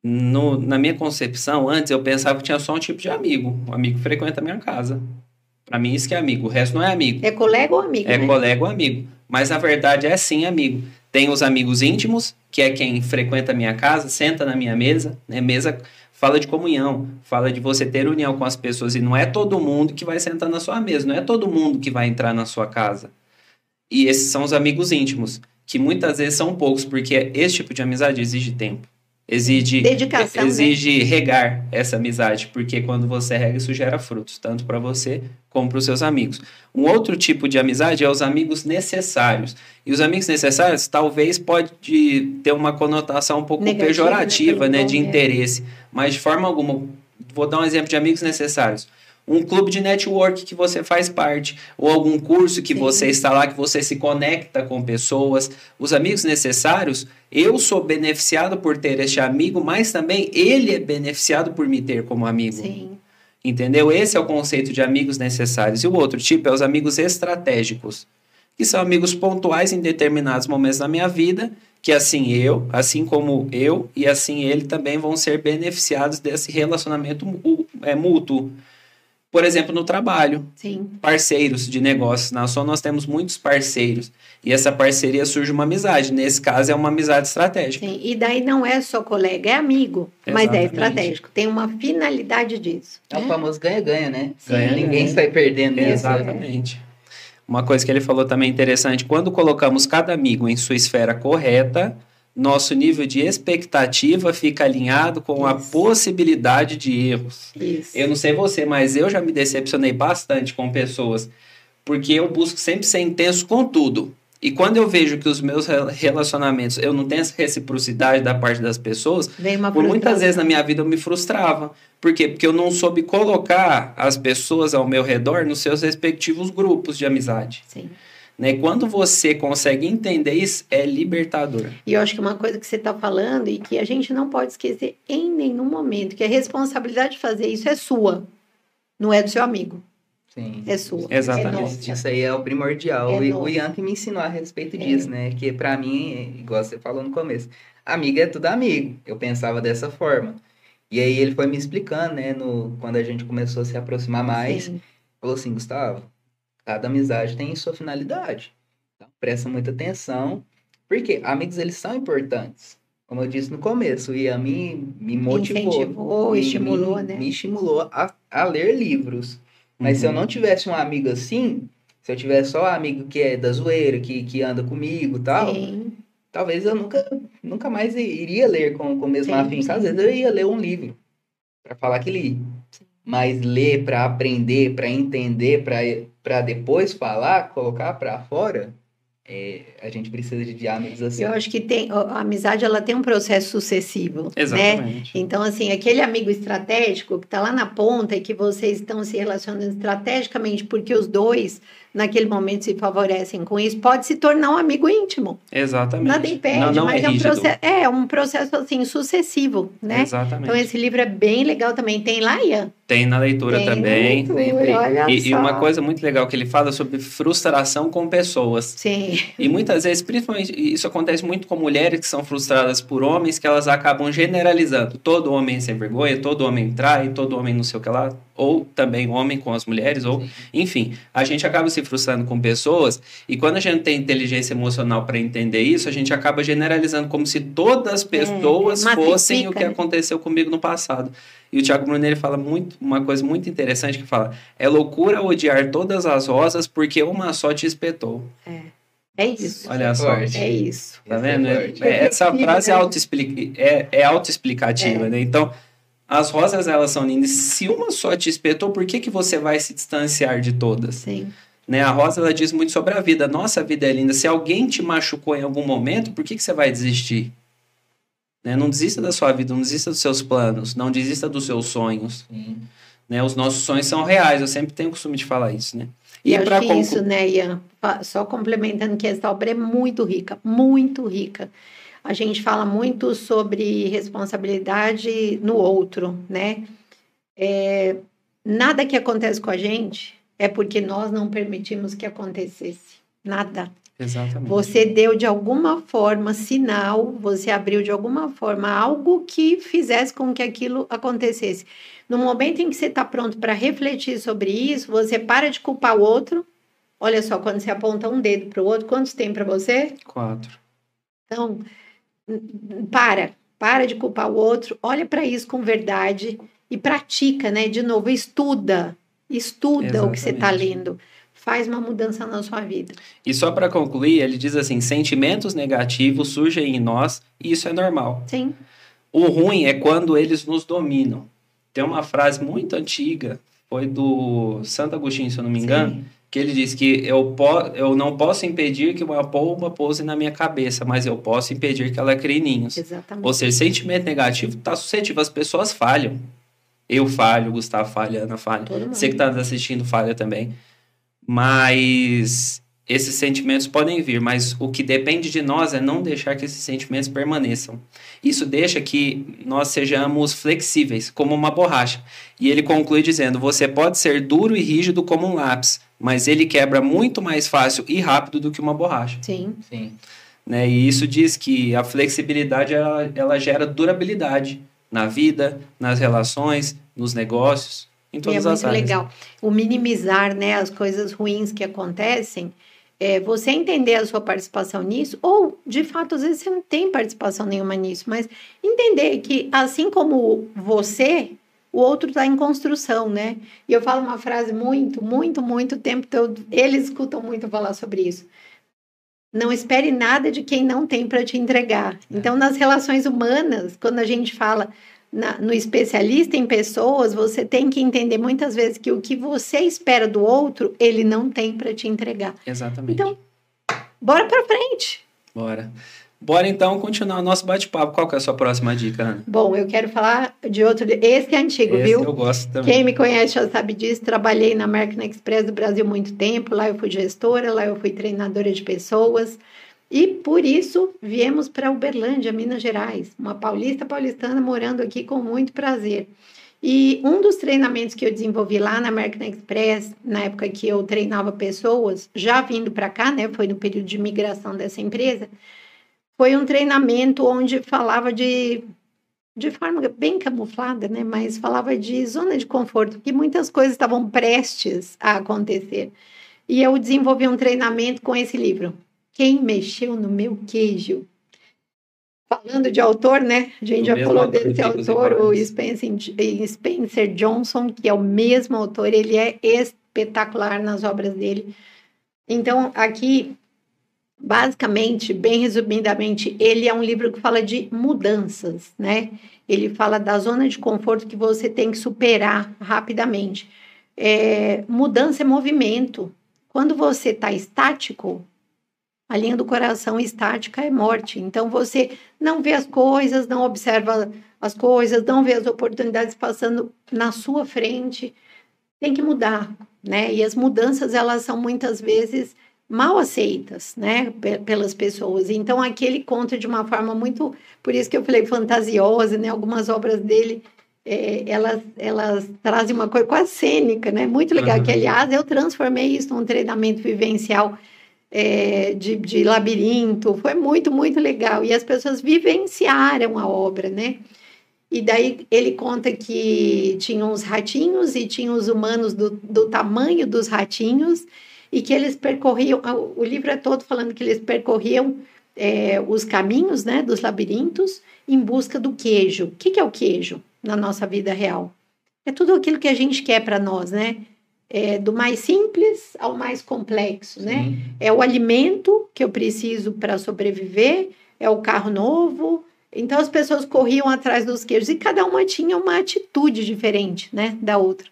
No, na minha concepção, antes eu pensava que tinha só um tipo de amigo. Um amigo que frequenta a minha casa. Para mim, isso que é amigo. O resto não é amigo. É colega ou amigo? É né? colega ou amigo. Mas na verdade é sim amigo. Tem os amigos íntimos, que é quem frequenta a minha casa, senta na minha mesa, né? Mesa fala de comunhão, fala de você ter união com as pessoas. E não é todo mundo que vai sentar na sua mesa, não é todo mundo que vai entrar na sua casa. E esses são os amigos íntimos, que muitas vezes são poucos, porque esse tipo de amizade exige tempo. Exige, Dedicação, né? exige né? regar essa amizade, porque quando você rega, isso gera frutos, tanto para você como para os seus amigos. Um outro tipo de amizade é os amigos necessários. E os amigos necessários talvez pode ter uma conotação um pouco Negativa, né? pejorativa, né, né de interesse, mas de forma alguma. Vou dar um exemplo de amigos necessários um clube de network que você faz parte, ou algum curso que Sim. você está lá, que você se conecta com pessoas. Os amigos necessários, eu sou beneficiado por ter este amigo, mas também ele é beneficiado por me ter como amigo. Sim. Entendeu? Esse é o conceito de amigos necessários. E o outro tipo é os amigos estratégicos, que são amigos pontuais em determinados momentos da minha vida, que assim eu, assim como eu e assim ele também vão ser beneficiados desse relacionamento é, mútuo. Por exemplo, no trabalho. Sim. Parceiros de negócios. Na SON nós temos muitos parceiros. E essa parceria surge uma amizade. Nesse caso, é uma amizade estratégica. Sim. E daí não é só colega, é amigo. Exatamente. Mas é estratégico. Tem uma finalidade disso. É né? o famoso ganha-ganha, né? Ganha, Ninguém ganha. sai perdendo nisso. Exatamente. Uma coisa que ele falou também interessante: quando colocamos cada amigo em sua esfera correta, nosso nível de expectativa fica alinhado com Isso. a possibilidade de erros. Isso. Eu não sei você, mas eu já me decepcionei bastante com pessoas, porque eu busco sempre ser intenso com tudo. E quando eu vejo que os meus relacionamentos, eu não tenho essa reciprocidade da parte das pessoas, por muitas vezes na minha vida eu me frustrava. Por quê? Porque eu não soube colocar as pessoas ao meu redor nos seus respectivos grupos de amizade. Sim. Né? Quando você consegue entender isso, é libertador. E eu acho que uma coisa que você está falando e que a gente não pode esquecer em nenhum momento, que a responsabilidade de fazer isso é sua, não é do seu amigo. Sim. É sua. Exatamente. É isso aí é o primordial. É o Ian que me ensinou a respeito é. disso, né? Que para mim, igual você falou no começo, amiga é tudo amigo. Eu pensava dessa forma. E aí ele foi me explicando, né? No, quando a gente começou a se aproximar mais, Sim. falou assim, Gustavo, cada amizade tem sua finalidade. Então, presta muita atenção, porque amigos eles são importantes. Como eu disse no começo, o Ian me, me motivou. Incentivou, me, estimulou, me, né? Me estimulou a, a ler livros. Mas uhum. se eu uhum. não tivesse um amigo assim, se eu tivesse só um amigo que é da zoeira, que, que anda comigo e tal, sim. talvez eu nunca, nunca mais iria ler com, com o mesmo afinco. Às vezes eu ia ler um livro para falar que li. Mas ler para aprender, para entender, para depois falar, colocar para fora, é, a gente precisa de amigos assim. Eu acho que tem a amizade ela tem um processo sucessivo, né? Exatamente. Né? Então assim, aquele amigo estratégico que está lá na ponta e que vocês estão se relacionando estrategicamente porque os dois naquele momento se favorecem com isso, pode se tornar um amigo íntimo. Exatamente. Nada impede, não, não mas é, é, um processo, é um processo assim sucessivo, né? Exatamente. Então esse livro é bem legal também. Tem lá, Ian? Tem na leitura Tem também. Na leitura, olha e, só. e uma coisa muito legal que ele fala sobre frustração com pessoas. Sim. E muitas vezes, principalmente, isso acontece muito com mulheres que são frustradas por homens, que elas acabam generalizando. Todo homem é sem vergonha, todo homem trai, todo homem não sei o que lá ou também homem com as mulheres, ou Sim. enfim, a gente acaba se frustrando com pessoas e quando a gente tem inteligência emocional para entender isso, a gente acaba generalizando como se todas as é, pessoas é, fossem o que aconteceu comigo no passado. E o Tiago Bruno ele fala muito, uma coisa muito interessante que fala: é loucura odiar todas as rosas porque uma só te espetou. É. É isso. Olha só. É isso. Tá vendo? É, essa frase é, é, é autoexplicativa, é. né? Então, as rosas, elas são lindas. Se uma só te espetou, por que, que você vai se distanciar de todas? Sim. Né? A rosa, ela diz muito sobre a vida. Nossa vida é linda. Se alguém te machucou em algum momento, por que, que você vai desistir? Né? Não desista da sua vida, não desista dos seus planos, não desista dos seus sonhos. Sim. Né? Os nossos sonhos são reais, eu sempre tenho o costume de falar isso, né? E, e acho que conclu... isso, né, Ian? Só complementando que essa obra é muito rica, muito rica a gente fala muito sobre responsabilidade no outro, né? É, nada que acontece com a gente é porque nós não permitimos que acontecesse. Nada. Exatamente. Você deu de alguma forma sinal, você abriu de alguma forma algo que fizesse com que aquilo acontecesse. No momento em que você está pronto para refletir sobre isso, você para de culpar o outro. Olha só, quando você aponta um dedo para o outro, quantos tem para você? Quatro. Então, para, para de culpar o outro, olha para isso com verdade e pratica, né? De novo, estuda, estuda Exatamente. o que você está lendo. Faz uma mudança na sua vida. E só para concluir, ele diz assim: sentimentos negativos surgem em nós e isso é normal. Sim. O ruim é quando eles nos dominam. Tem uma frase muito antiga, foi do Santo Agostinho, se eu não me engano, Sim que ele diz que eu, po eu não posso impedir que uma pomba pouse na minha cabeça, mas eu posso impedir que ela crie ninhos. Exatamente. Ou seja, sentimento negativo está suscetível, as pessoas falham. Eu falho, Gustavo falha, Ana falha. Você que está assistindo falha também. Mas esses sentimentos podem vir, mas o que depende de nós é não deixar que esses sentimentos permaneçam. Isso deixa que nós sejamos flexíveis, como uma borracha. E ele conclui dizendo: você pode ser duro e rígido como um lápis, mas ele quebra muito mais fácil e rápido do que uma borracha. Sim. Sim. Né? E isso diz que a flexibilidade ela, ela gera durabilidade na vida, nas relações, nos negócios, em todas e é as muito legal. O minimizar né, as coisas ruins que acontecem, é, você entender a sua participação nisso, ou de fato, às vezes você não tem participação nenhuma nisso, mas entender que assim como você o outro está em construção, né? E eu falo uma frase muito, muito, muito tempo todo. Eles escutam muito falar sobre isso. Não espere nada de quem não tem para te entregar. É. Então, nas relações humanas, quando a gente fala na, no especialista em pessoas, você tem que entender muitas vezes que o que você espera do outro, ele não tem para te entregar. Exatamente. Então, bora para frente. Bora. Bora então continuar o nosso bate-papo. Qual que é a sua próxima dica, Ana? Bom, eu quero falar de outro. Esse é antigo, Esse viu? Eu gosto também. Quem me conhece já sabe disso. Trabalhei na American Express do Brasil muito tempo. Lá eu fui gestora, lá eu fui treinadora de pessoas. E por isso viemos para Uberlândia, Minas Gerais. Uma paulista paulistana morando aqui com muito prazer. E um dos treinamentos que eu desenvolvi lá na American Express, na época que eu treinava pessoas, já vindo para cá, né? Foi no período de migração dessa empresa foi um treinamento onde falava de de forma bem camuflada, né? Mas falava de zona de conforto, que muitas coisas estavam prestes a acontecer. E eu desenvolvi um treinamento com esse livro. Quem mexeu no meu queijo? Falando de autor, né? A gente o já falou desse autor, o Spencer, Spencer Johnson, que é o mesmo autor, ele é espetacular nas obras dele. Então, aqui basicamente, bem resumidamente, ele é um livro que fala de mudanças, né? Ele fala da zona de conforto que você tem que superar rapidamente. É, mudança é movimento. Quando você está estático, a linha do coração estática é morte. Então você não vê as coisas, não observa as coisas, não vê as oportunidades passando na sua frente. Tem que mudar, né? E as mudanças elas são muitas vezes mal aceitas, né, pelas pessoas. Então aqui ele conta de uma forma muito, por isso que eu falei fantasiosa, né, algumas obras dele é, elas, elas trazem uma coisa quase cênica, né, muito legal, uhum. que aliás eu transformei isso num treinamento vivencial é, de, de labirinto, foi muito, muito legal, e as pessoas vivenciaram a obra, né, e daí ele conta que tinha uns ratinhos e tinha os humanos do, do tamanho dos ratinhos, e que eles percorriam, o livro é todo falando que eles percorriam é, os caminhos né, dos labirintos em busca do queijo. O que, que é o queijo na nossa vida real? É tudo aquilo que a gente quer para nós, né? É, do mais simples ao mais complexo, né? Sim. É o alimento que eu preciso para sobreviver, é o carro novo. Então as pessoas corriam atrás dos queijos e cada uma tinha uma atitude diferente, né, da outra.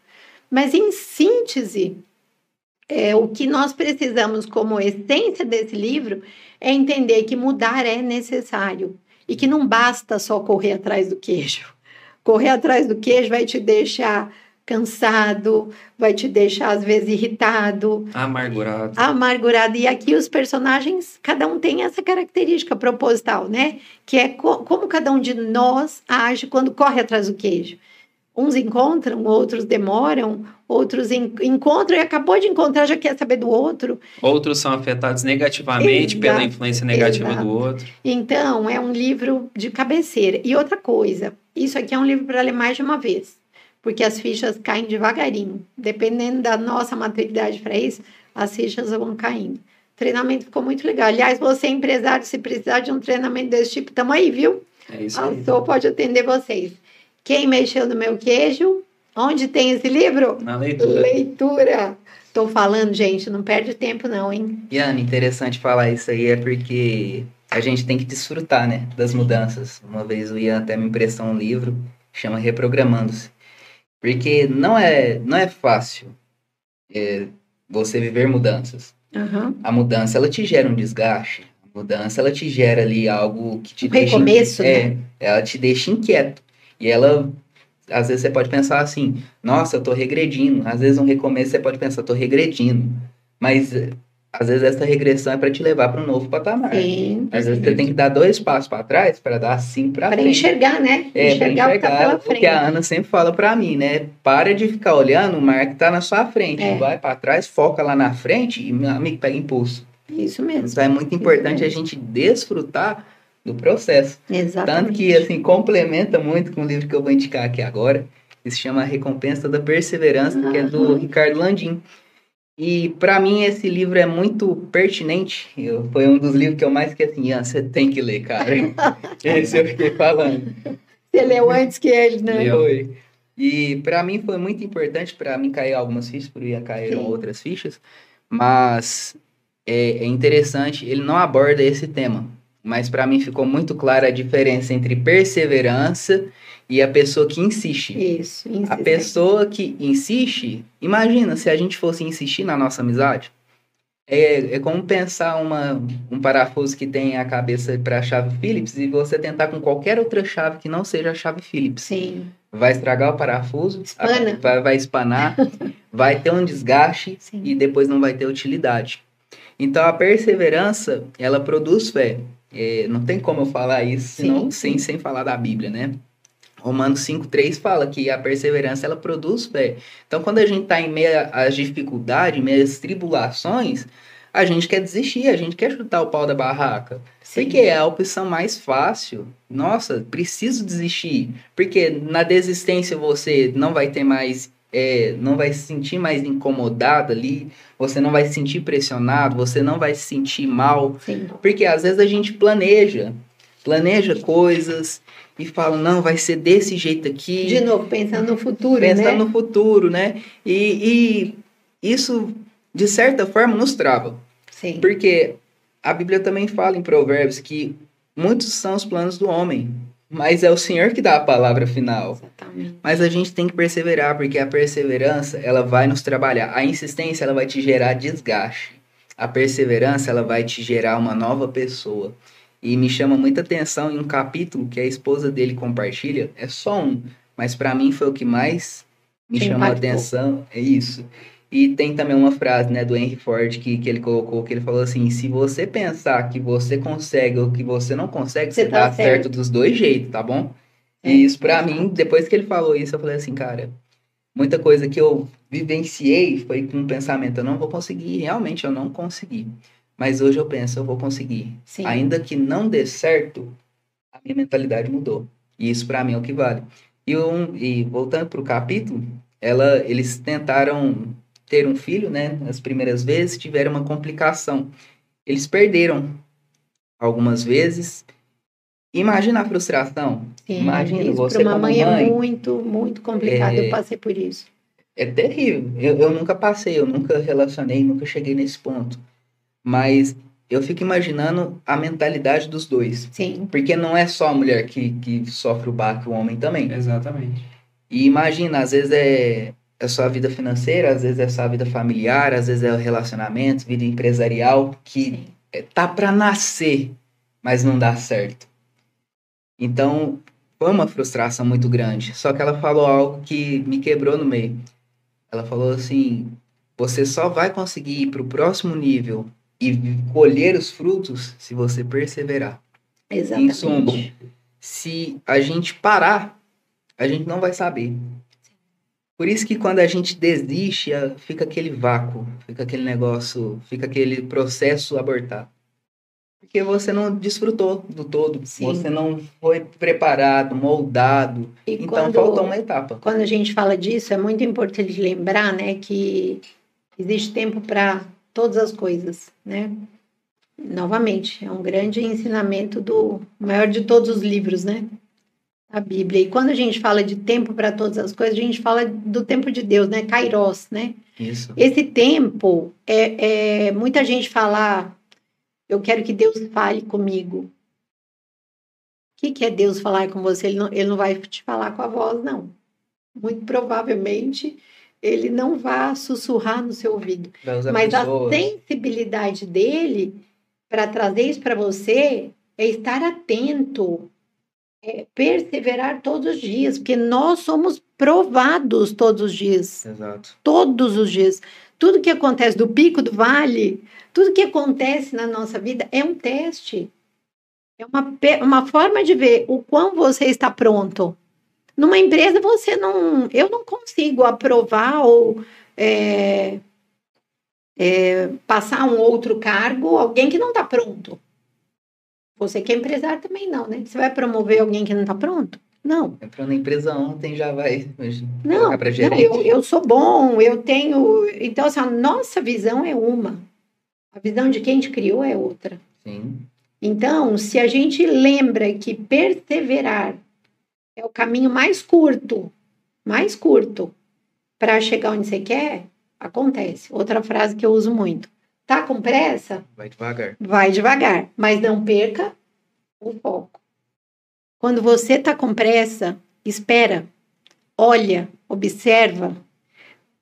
Mas em síntese, é, o que nós precisamos como essência desse livro é entender que mudar é necessário e que não basta só correr atrás do queijo. Correr atrás do queijo vai te deixar cansado, vai te deixar às vezes irritado, amargurado. Amargurado. E aqui os personagens, cada um tem essa característica proposital, né? Que é co como cada um de nós age quando corre atrás do queijo. Uns encontram, outros demoram, outros en encontram e acabou de encontrar, já quer saber do outro. Outros são afetados negativamente exato, pela influência negativa exato. do outro. Então, é um livro de cabeceira. E outra coisa, isso aqui é um livro para ler mais de uma vez, porque as fichas caem devagarinho. Dependendo da nossa maturidade para isso, as fichas vão caindo. O treinamento ficou muito legal. Aliás, você é empresário, se precisar de um treinamento desse tipo, estamos aí, viu? É isso aí. A Sou pode atender vocês. Quem mexeu no meu queijo? Onde tem esse livro? Na leitura. Leitura. Tô falando, gente, não perde tempo não, hein? Iana, interessante falar isso aí, é porque a gente tem que desfrutar, né, das mudanças. Uma vez o Ian até me emprestou um livro, chama Reprogramando-se. Porque não é, não é fácil é, você viver mudanças. Uhum. A mudança, ela te gera um desgaste. A mudança, ela te gera ali algo que te um deixa... Recomeço, é, né? ela te deixa inquieto. E ela, às vezes você pode pensar assim, nossa, eu tô regredindo. Às vezes um recomeço você pode pensar, tô regredindo. Mas às vezes essa regressão é para te levar para um novo patamar. Sim. Às vezes você tem que dar dois passos para trás para dar cinco para frente. Para enxergar, né? É, enxergar, enxergar o, tá o que a Ana sempre fala para mim, né? Para de ficar olhando o mar que tá na sua frente. É. Vai para trás, foca lá na frente e meu amigo pega impulso. Isso mesmo. Então é muito importante a gente desfrutar do processo. Exatamente. Tanto que, assim, complementa muito com o livro que eu vou indicar aqui agora, que se chama Recompensa da Perseverança, uhum. que é do Ricardo Landim. E para mim esse livro é muito pertinente. Eu, foi um dos livros que eu mais que assim, ah, você tem que ler, cara. esse eu fiquei falando. Você leu antes que ele, né? Foi. E para mim foi muito importante, para mim cair algumas fichas, por ia caíram Sim. outras fichas, mas é, é interessante, ele não aborda esse tema mas para mim ficou muito clara a diferença entre perseverança e a pessoa que insiste. Isso, insiste. A pessoa que insiste, imagina se a gente fosse insistir na nossa amizade. É, é como pensar uma, um parafuso que tem a cabeça para a chave Phillips e você tentar com qualquer outra chave que não seja a chave Phillips. Sim. Vai estragar o parafuso, Espana. vai, vai espanar, vai ter um desgaste Sim. e depois não vai ter utilidade. Então a perseverança, ela produz fé. É, não tem como eu falar isso senão, Sim, sem, sem falar da Bíblia, né? Romanos 5,3 fala que a perseverança ela produz fé. Então, quando a gente está em meio às dificuldades, em meio às tribulações, a gente quer desistir, a gente quer chutar o pau da barraca. Sim. Porque é a opção mais fácil. Nossa, preciso desistir. Porque na desistência você não vai ter mais. É, não vai se sentir mais incomodado ali, você não vai se sentir pressionado, você não vai se sentir mal. Sim. Porque às vezes a gente planeja, planeja coisas e fala, não, vai ser desse jeito aqui. De novo, pensando no futuro, pensando né? no futuro, né? E, e isso, de certa forma, nos trava. Sim. Porque a Bíblia também fala em Provérbios que muitos são os planos do homem, mas é o Senhor que dá a palavra final. Exatamente. Mas a gente tem que perseverar, porque a perseverança, ela vai nos trabalhar. A insistência, ela vai te gerar desgaste. A perseverança, ela vai te gerar uma nova pessoa. E me chama muita atenção em um capítulo que a esposa dele compartilha, é só um, mas para mim foi o que mais me chamou a atenção, é isso. E tem também uma frase, né, do Henry Ford que, que ele colocou, que ele falou assim, se você pensar que você consegue ou que você não consegue, Você você, tá dá certo. certo. dos dois jeitos, tá bom? É. E isso pra mim, depois que ele falou isso, eu falei assim, cara, muita coisa que eu vivenciei foi com um pensamento, eu não vou conseguir, realmente eu não consegui. Mas hoje eu penso, eu vou conseguir. Sim. Ainda que não dê certo, a minha mentalidade mudou. E isso pra mim é o que vale. E, um, e voltando pro capítulo, ela, eles tentaram ter um filho, né? As primeiras vezes tiveram uma complicação. Eles perderam algumas vezes. Imagina a frustração. Sim, Imagina isso você para uma como mãe, mãe. é muito, muito complicado. É. Eu passei por isso. É terrível. Eu, eu nunca passei, eu nunca relacionei, nunca cheguei nesse ponto. Mas eu fico imaginando a mentalidade dos dois. Sim, Porque não é só a mulher que, que sofre o baque, o homem também. Exatamente. E imagina, às vezes é a sua vida financeira, às vezes é a sua vida familiar, às vezes é o relacionamento, vida empresarial, que é, tá para nascer, mas não dá certo. Então, foi uma frustração muito grande. Só que ela falou algo que me quebrou no meio. Ela falou assim: você só vai conseguir ir para o próximo nível e colher os frutos se você perseverar. Em suma, Exatamente. se a gente parar, a gente não vai saber. Por isso que quando a gente desiste, a- fica aquele vácuo, fica aquele negócio, fica aquele processo abortado. Porque você não desfrutou do todo, Sim. você não foi preparado, moldado. E então quando, faltou uma etapa. quando a gente fala disso, é muito importante lembrar, né, que existe tempo para todas as coisas, né? Novamente, é um grande ensinamento do maior de todos os livros, né? A Bíblia. E quando a gente fala de tempo para todas as coisas, a gente fala do tempo de Deus, né? Kairos, né? Isso. Esse tempo é, é muita gente falar, eu quero que Deus fale comigo. O que, que é Deus falar com você? Ele não, ele não vai te falar com a voz, não. Muito provavelmente ele não vai sussurrar no seu ouvido. Mas a sensibilidade dele para trazer isso para você é estar atento, é perseverar todos os dias, porque nós somos provados todos os dias Exato. todos os dias. Tudo que acontece do pico do vale, tudo que acontece na nossa vida é um teste. É uma, uma forma de ver o quão você está pronto. Numa empresa, você não. Eu não consigo aprovar ou é, é, passar um outro cargo alguém que não está pronto. Você que é empresário também não, né? Você vai promover alguém que não está pronto? Não. Entrou na empresa ontem, já vai Não, não eu, eu sou bom, eu tenho. Então, assim, a nossa visão é uma. A visão de quem te criou é outra. Sim. Então, se a gente lembra que perseverar é o caminho mais curto, mais curto, para chegar onde você quer, acontece. Outra frase que eu uso muito. Tá com pressa? Vai devagar. Vai devagar, mas não perca o foco. Quando você está com pressa, espera, olha, observa,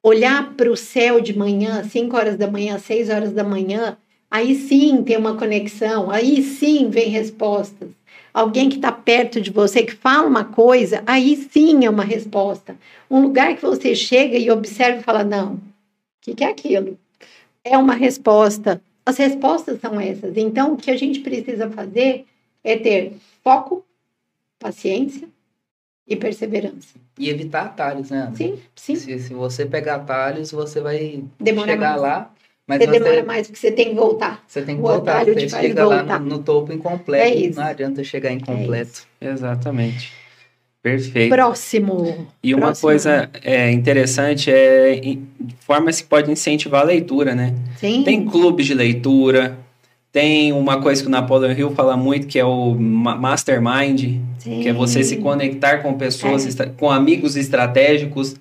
olhar para o céu de manhã, 5 horas da manhã, 6 horas da manhã, aí sim tem uma conexão, aí sim vem respostas. Alguém que está perto de você, que fala uma coisa, aí sim é uma resposta. Um lugar que você chega e observa e fala: não, o que, que é aquilo? É uma resposta. As respostas são essas. Então, o que a gente precisa fazer é ter foco, paciência e perseverança. E evitar atalhos, né? Sim, sim. Se, se você pegar atalhos, você vai Demora chegar mais. lá. Mas você você, demora mais porque você tem que voltar. você tem que O voltar. Você chega lá voltar. no, no topo incompleto. É isso. Não adianta chegar incompleto. Exatamente. Perfeito. Próximo. E uma Próximo. coisa é, interessante é formas que pode incentivar a leitura, né? Sim. Tem clubes de leitura, tem uma coisa que o Napoleon Hill fala muito, que é o ma- mastermind, sim. que é você se conectar com pessoas, É. com amigos estratégicos,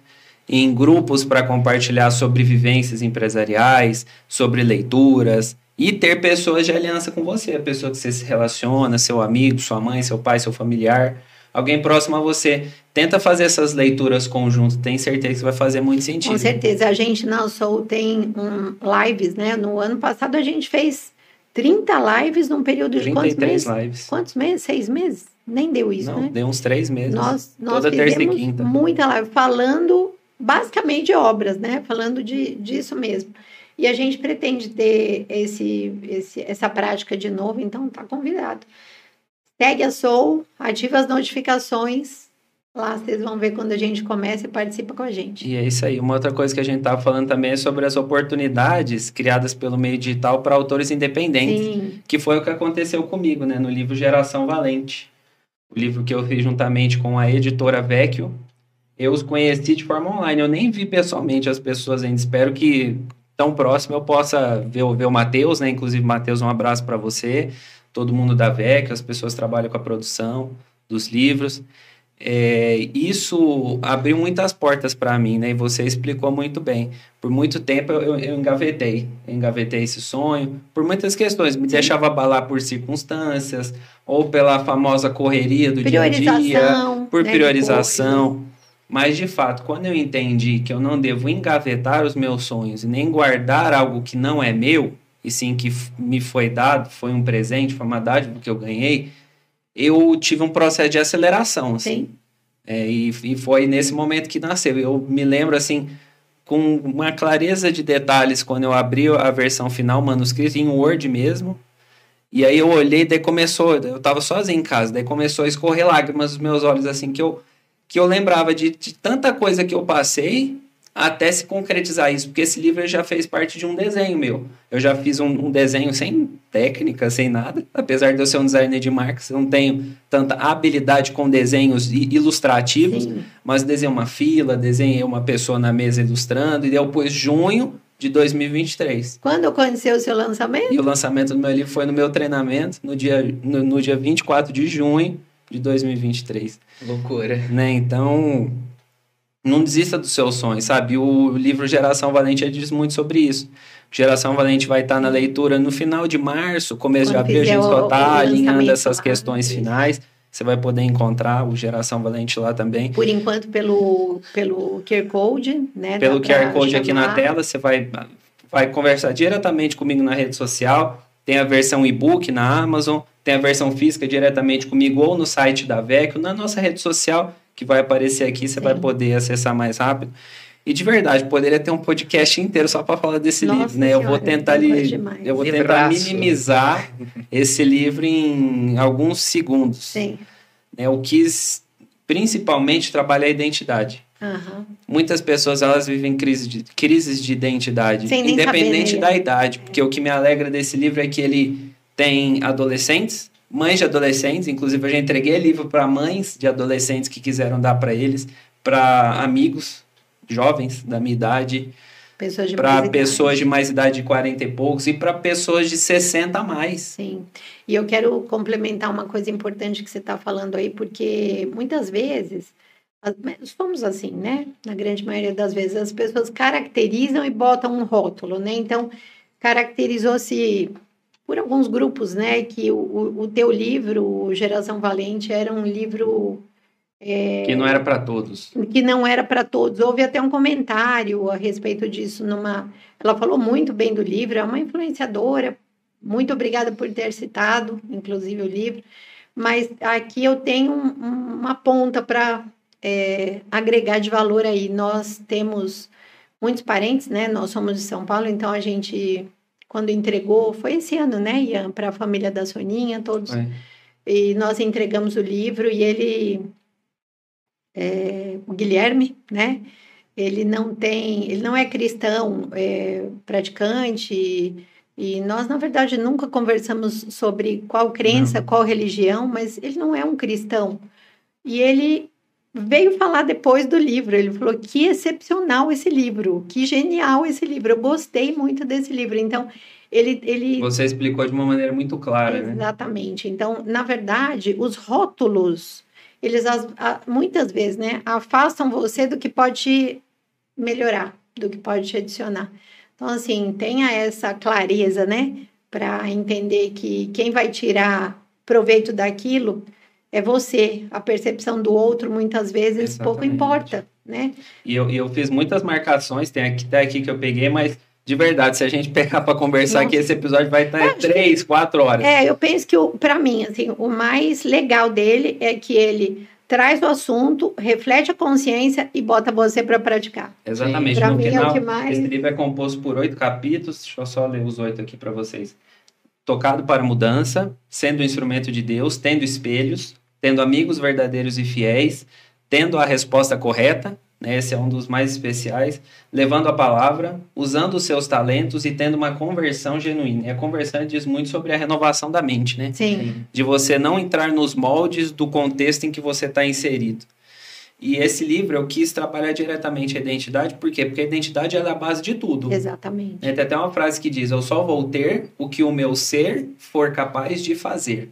em grupos para compartilhar sobre vivências empresariais, sobre leituras, e ter pessoas de aliança com você, a pessoa que você se relaciona, seu amigo, sua mãe, seu pai, seu familiar, alguém próximo a você. Tenta fazer essas leituras conjunto, tem certeza que vai fazer muito sentido. Com certeza. A gente na Soul tem um, lives, né? No ano passado a gente fez 30 lives num período de quantos 33 meses? lives. Quantos meses? Seis meses? Nem deu isso, Não, né? deu uns três meses. Nós, nós Toda terça e quinta. muita live falando basicamente de obras, né? Falando de, disso mesmo. E a gente pretende ter esse, esse, essa prática de novo, então tá convidado. Segue a Soul, ativa as notificações. Lá vocês vão ver quando a gente começa e participa com a gente. E é isso aí. Uma outra coisa que a gente estava falando também é sobre as oportunidades criadas pelo meio digital para autores independentes, Sim, que foi o que aconteceu comigo, né, no livro Geração Valente. O livro que eu fiz juntamente com a editora Vecchio. Eu os conheci de forma online, eu nem vi pessoalmente as pessoas ainda. Espero que tão próximo eu possa ver, o- ver o Matheus, né? Inclusive, Matheus, um abraço para você, todo mundo da Vecchio, as pessoas trabalham com a produção dos livros. É, isso abriu muitas portas para mim, né? E você explicou muito bem. Por muito tempo eu, eu, engavetei, eu engavetei esse sonho, por muitas questões. Me Sim. deixava abalar por circunstâncias, ou pela famosa correria do dia a dia, por né, de priorização. Mas, de fato, quando eu entendi que eu não devo engavetar os meus sonhos e nem guardar algo que não é meu, e sim que me foi dado, foi um presente, foi uma dádiva que eu ganhei, eu tive um processo de aceleração, assim. Sim, É, e, e foi nesse momento que nasceu. Eu me lembro, assim, com uma clareza de detalhes, quando eu abri a versão final, manuscrito, em Word mesmo. E aí eu olhei, daí começou, eu tava sozinho em casa, daí começou a escorrer lágrimas dos meus olhos, assim, que eu, que eu lembrava de, de tanta coisa que eu passei até se concretizar isso, porque esse livro já fez parte de um desenho meu. Eu já fiz um, um desenho sem técnica, sem nada, apesar de eu ser um designer de marcas, eu não tenho tanta habilidade com desenhos ilustrativos, sim. mas desenhei uma fila, desenhei uma pessoa na mesa ilustrando, e pus junho de 2023. Quando aconteceu o seu lançamento? E o lançamento do meu livro foi no meu treinamento, no dia, no, no dia 24 de junho de 2023. Loucura. Né? Então, não desista dos seus sonhos, sabe? O livro Geração Valente diz muito sobre isso. Geração Valente vai estar na leitura no final de março, começo de Quando abril, a gente só está alinhando essas questões isso. finais. Você vai poder encontrar o Geração Valente lá também. Por enquanto, pelo, pelo QR Code, né? Pelo QR Code aqui na chamar. tela, você vai, vai conversar diretamente comigo na rede social. Tem a versão e-book na Amazon, tem a versão física diretamente comigo ou no site da Vecchio, na nossa rede social, que vai aparecer aqui, você Sim. vai poder acessar mais rápido. E de verdade, poderia ter um podcast inteiro só para falar desse Nossa livro, né? Eu vou Senhora, tentar coisa li, eu vou tentar Livraço. minimizar esse livro em alguns segundos. Sim. né? Eu quis principalmente trabalhar a identidade. Aham. Muitas pessoas elas vivem crise de, crises de identidade, independente saber, né? da idade, porque o que me alegra desse livro é que ele tem adolescentes, mães de adolescentes, inclusive eu já entreguei livro para mães de adolescentes que quiseram dar para eles, para amigos jovens da minha idade, para pessoas de mais idade de 40 e poucos e para pessoas de 60 a mais. Sim. E eu quero complementar uma coisa importante que você está falando aí, porque muitas vezes, somos assim, né? Na grande maioria das vezes, as pessoas caracterizam e botam um rótulo, né? Então, caracterizou-se por alguns grupos, né? Que o, o, teu livro, Geração Valente, era um livro É, que não era para todos. Que não era para todos. Houve até um comentário a respeito disso numa. Ela falou muito bem do livro, é uma influenciadora. Muito obrigada por ter citado, inclusive, o livro. Mas aqui eu tenho um, uma ponta para é, agregar de valor aí. Nós temos muitos parentes, né? Nós somos de São Paulo, então a gente, quando entregou, foi esse ano, né, Ian, para a família da Soninha, todos. É. E nós entregamos o livro e ele, é, o Guilherme, né? Ele não tem, ele não é cristão, é praticante. E nós, na verdade, nunca conversamos sobre qual crença, não. qual religião, mas ele não é um cristão. E ele veio falar depois do livro. Ele falou que excepcional esse livro, que genial esse livro. Eu gostei muito desse livro. Então, ele, ele... Você explicou de uma maneira muito clara, né? Exatamente. Né? Então, na verdade, os rótulos, eles muitas vezes, né, afastam você do que pode melhorar, do que pode te adicionar. Então, assim, tenha essa clareza, né, para entender que quem vai tirar proveito daquilo é você. A percepção do outro, muitas vezes, Exatamente. pouco importa, né? E eu, eu fiz muitas marcações, tem aqui, até aqui que eu peguei, mas de verdade, se a gente pegar para conversar Nossa. aqui, esse episódio vai estar em três, quatro horas. É, eu penso que, para mim, assim, o mais legal dele é que ele traz o assunto, reflete a consciência e bota você para praticar. Exatamente. Para mim final, é o que mais... Esse livro é composto por oito capítulos, deixa eu só ler os oito aqui para vocês. Tocado para mudança, sendo um instrumento de Deus, tendo espelhos, tendo amigos verdadeiros e fiéis, tendo a resposta correta, né, esse é um dos mais especiais, levando a palavra, usando os seus talentos e tendo uma conversão genuína. E a conversão diz muito sobre a renovação da mente, né? Sim. De você não entrar nos moldes do contexto em que você está inserido. E esse livro eu quis trabalhar diretamente a identidade, por quê? Porque a identidade é a base de tudo. Exatamente. Tem até uma frase que diz: Eu só vou ter o que o meu ser for capaz de fazer.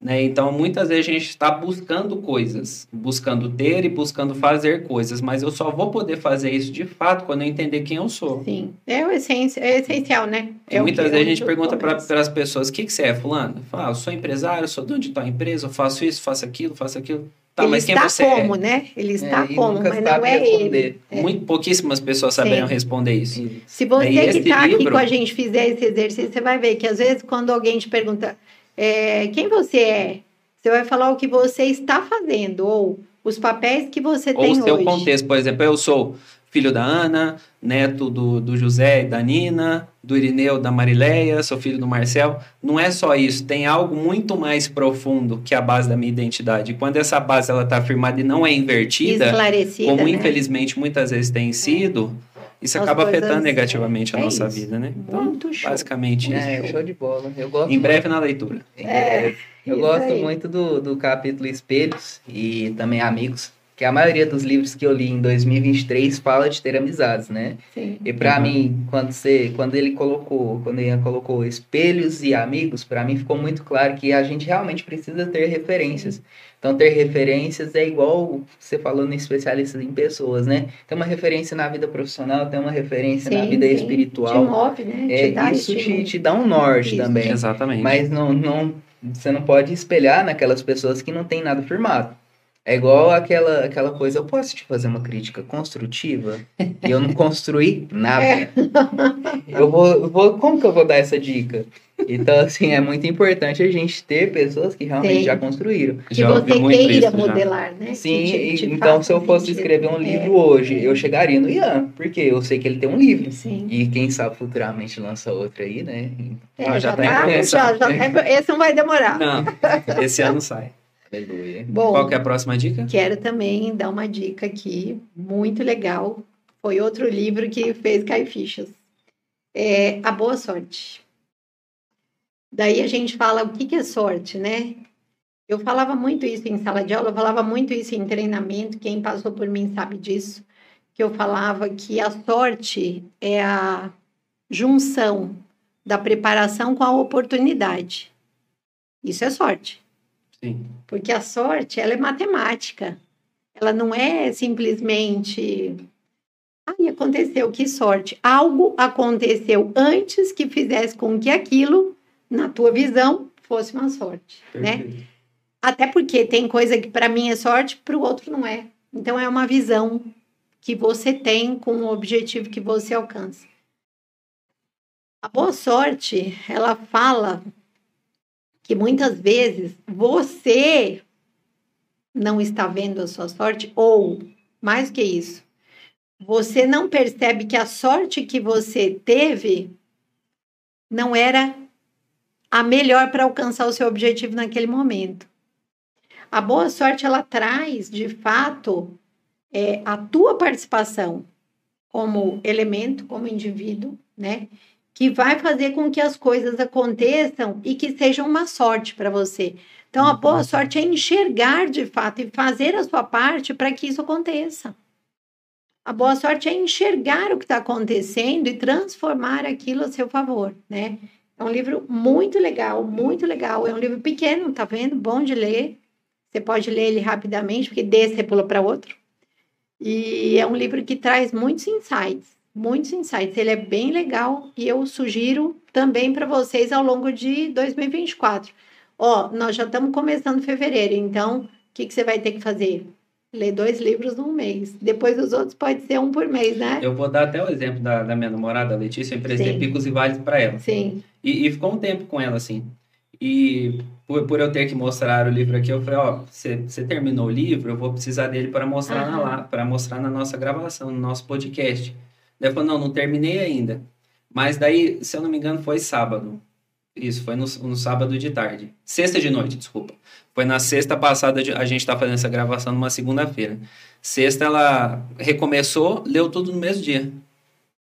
Né? Então, muitas vezes a gente está buscando coisas, buscando ter e buscando fazer coisas, mas eu só vou poder fazer isso de fato quando eu entender quem eu sou. Sim, é o essência, é essencial, né? É muitas vezes a gente pergunta para as pessoas: o que, que você é, Fulano? Fala, ah, eu sou empresário, sou dono de tua empresa, eu faço isso, faço aquilo, faço aquilo. Tá, ele mas quem está você é? como, é? né? Ele está é, como, mas não é ele. É. Muito pouquíssimas pessoas saberiam responder isso. Se você que está livro... aqui com a gente fizer esse exercício, você vai ver que às vezes quando alguém te pergunta é, quem você é, você vai falar o que você está fazendo ou os papéis que você ou tem hoje. Ou o seu contexto, por exemplo, eu sou filho da Ana, neto do, do José e da Nina, do Irineu, da Marileia, sou filho do Marcel. Não é só isso, tem algo muito mais profundo que a base da minha identidade. E quando essa base ela está firmada e não é invertida, como né? infelizmente muitas vezes tem sido, é isso As acaba afetando negativamente a é nossa isso. vida, né? Então, muito show. basicamente é, isso. show de bola. Eu gosto em breve na leitura. É, eu gosto aí. muito do, do capítulo Espelhos e também Amigos, que a maioria dos livros que eu li em 2023 fala de ter amizades, né? Sim. E para uhum. mim, quando você, quando ele colocou, quando ele colocou espelhos e amigos, para mim ficou muito claro que a gente realmente precisa ter referências. Sim. Então, ter referências é igual você falando em especialistas em pessoas, né? Tem uma referência na vida profissional, tem uma referência sim, na vida sim. espiritual. Te move, né? É, te isso te, te, dá um norte isso. também. Exatamente. Mas não, não, você não pode espelhar naquelas pessoas que não tem nada firmado. É igual aquela, aquela coisa, eu posso te fazer uma crítica construtiva e eu não construí nada. É. Eu vou, eu vou, como que eu vou dar essa dica? Então, assim, é muito importante a gente ter pessoas que realmente Sim. já construíram. Que já você queira modelar, né? Sim, te, te então se eu fosse sentido. escrever um livro é. hoje, eu chegaria no Ian, porque eu sei que ele tem um livro. Sim. E quem sabe futuramente lança outro aí, né? É, ah, já, já, tá, tá já, já tá, Esse não vai demorar. Não, esse ano sai. Aleluia. Bom, Qual que é a próxima dica? Quero também dar uma dica aqui, muito legal. Foi outro livro que fez cair fichas. É A Boa Sorte. Daí a gente fala o que, que é sorte, né? Eu falava muito isso em sala de aula, eu falava muito isso em treinamento, quem passou por mim sabe disso, que eu falava que a sorte é a junção da preparação com a oportunidade. Isso é sorte. Sim. Porque a sorte, ela é matemática. Ela não é simplesmente. Ai, aconteceu, que sorte. Algo aconteceu antes que fizesse com que aquilo, na tua visão, fosse uma sorte, né? Perfeito. né? Até porque tem coisa que para mim é sorte, para o outro não é. Então é uma visão que você tem com o objetivo que você alcança. A boa sorte, ela fala que muitas vezes você não está vendo a sua sorte ou mais que isso, você não percebe que a sorte que você teve não era a melhor para alcançar o seu objetivo naquele momento. A boa sorte ela traz, de fato, é, a tua participação como elemento, como indivíduo, né? Que vai fazer com que as coisas aconteçam e que sejam uma sorte para você. Então, a boa uhum. sorte é enxergar de fato e fazer a sua parte para que isso aconteça. A boa sorte é enxergar o que está acontecendo e transformar aquilo a seu favor, né? É um livro muito legal, muito legal. É um livro pequeno, tá vendo? Bom de ler. Você pode ler ele rapidamente, porque desse você pula para outro. E é um livro que traz muitos insights, muitos insights. Ele é bem legal e eu sugiro também para vocês ao longo de 2024. Ó, nós já estamos começando fevereiro, então o que, que você vai ter que fazer? Ler dois livros num mês. Depois os outros pode ser um por mês, né? Eu vou dar até o exemplo da, da minha namorada, Letícia. Eu emprestei Sim. Picos e Vales para ela. Sim. E, e, ficou um tempo com ela, assim. E por, por eu ter que mostrar o livro aqui, eu falei, ó, você terminou o livro, eu vou precisar dele para mostrar, uhum. na, para mostrar na nossa gravação, no nosso podcast. Daí eu falei, não, não terminei ainda. Mas daí, se eu não me engano, foi sábado. Isso, foi no, no sábado de tarde. Sexta de noite, desculpa. Foi na sexta passada, de, a gente está fazendo essa gravação numa segunda-feira. Sexta ela recomeçou, leu tudo no mesmo dia.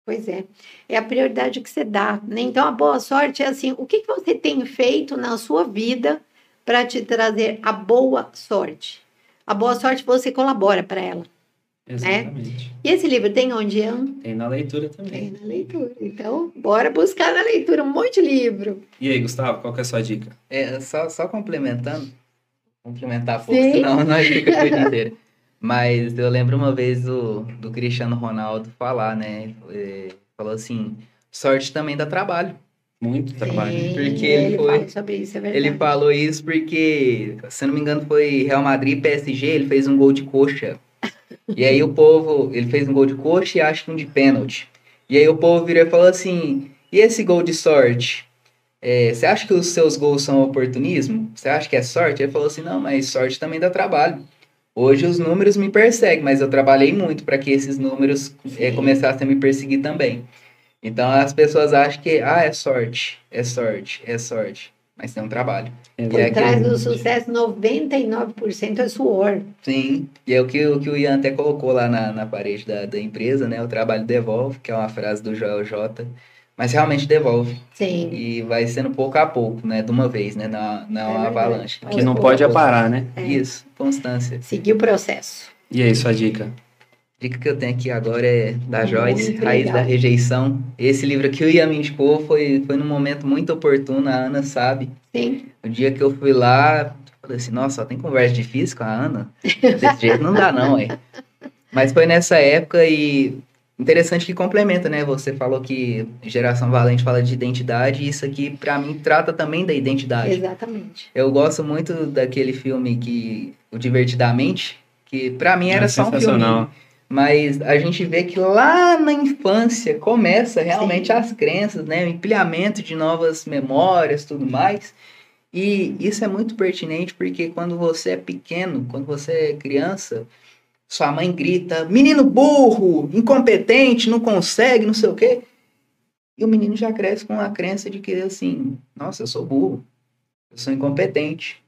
Pois é, é a prioridade que você dá. Né? Então, a boa sorte é assim: o que, que você tem feito na sua vida para te trazer a boa sorte? A boa sorte você colabora para ela. Né? Exatamente. Né? E esse livro tem onde, Ian? Tem na leitura também. Tem na leitura. Então, bora buscar na leitura um monte de livro. E aí, Gustavo, qual que é a sua dica? É, só, só complementando, complementar pouco, Sim. senão nós fica a vida inteira. Mas eu lembro uma vez do, do Cristiano Ronaldo falar, né? Ele falou assim: sorte também dá trabalho. Muito trabalho. Sim, porque ele, ele foi. Sobre isso, é ele falou isso porque, se não me engano, foi Real Madrid PSG, ele fez um gol de coxa. e aí o povo, ele fez um gol de coxa e acho que um de pênalti. E aí o povo virou e falou assim: e esse gol de sorte? É, você acha que os seus gols são oportunismo? Você acha que é sorte? Ele falou assim: não, mas sorte também dá trabalho. Hoje os números me perseguem, mas eu trabalhei muito para que esses números é, começassem a me perseguir também. Então as pessoas acham que ah, é sorte, é sorte, é sorte. Mas tem um trabalho. Por é trás do sucesso, 99% é suor. Sim, e é o que, o que o Ian até colocou lá na, na parede da, da empresa, né? O trabalho devolve, que é uma frase do Joel J mas realmente devolve. Sim. E vai sendo pouco a pouco, né? De uma vez, né? Não, não é uma avalanche. Que não pode é parar, né? É. Isso, constância. Seguir o processo. E aí, sua dica? A dica que eu tenho aqui agora é da muito Joyce, legal. Raiz da Rejeição. Esse livro aqui o Ian me indicou, foi, foi num momento muito oportuno, a Ana sabe. Sim. O dia que eu fui lá, falei assim, nossa, só tem conversa difícil com a Ana? Desse jeito não dá não, é. Mas foi nessa época e Interessante que complementa, né? Você falou que Geração Valente fala de identidade, e isso aqui, para mim, trata também da identidade. Exatamente. Eu gosto muito daquele filme que. O Divertidamente, que para mim era é só um filme. Mas a gente vê que lá na infância começa realmente Sim. as crenças, né? O empilhamento de novas memórias tudo mais. E isso é muito pertinente porque quando você é pequeno, quando você é criança, sua mãe grita: menino burro, incompetente, não consegue, não sei o quê. E o menino já cresce com a crença de que, assim, nossa, eu sou burro, eu sou incompetente.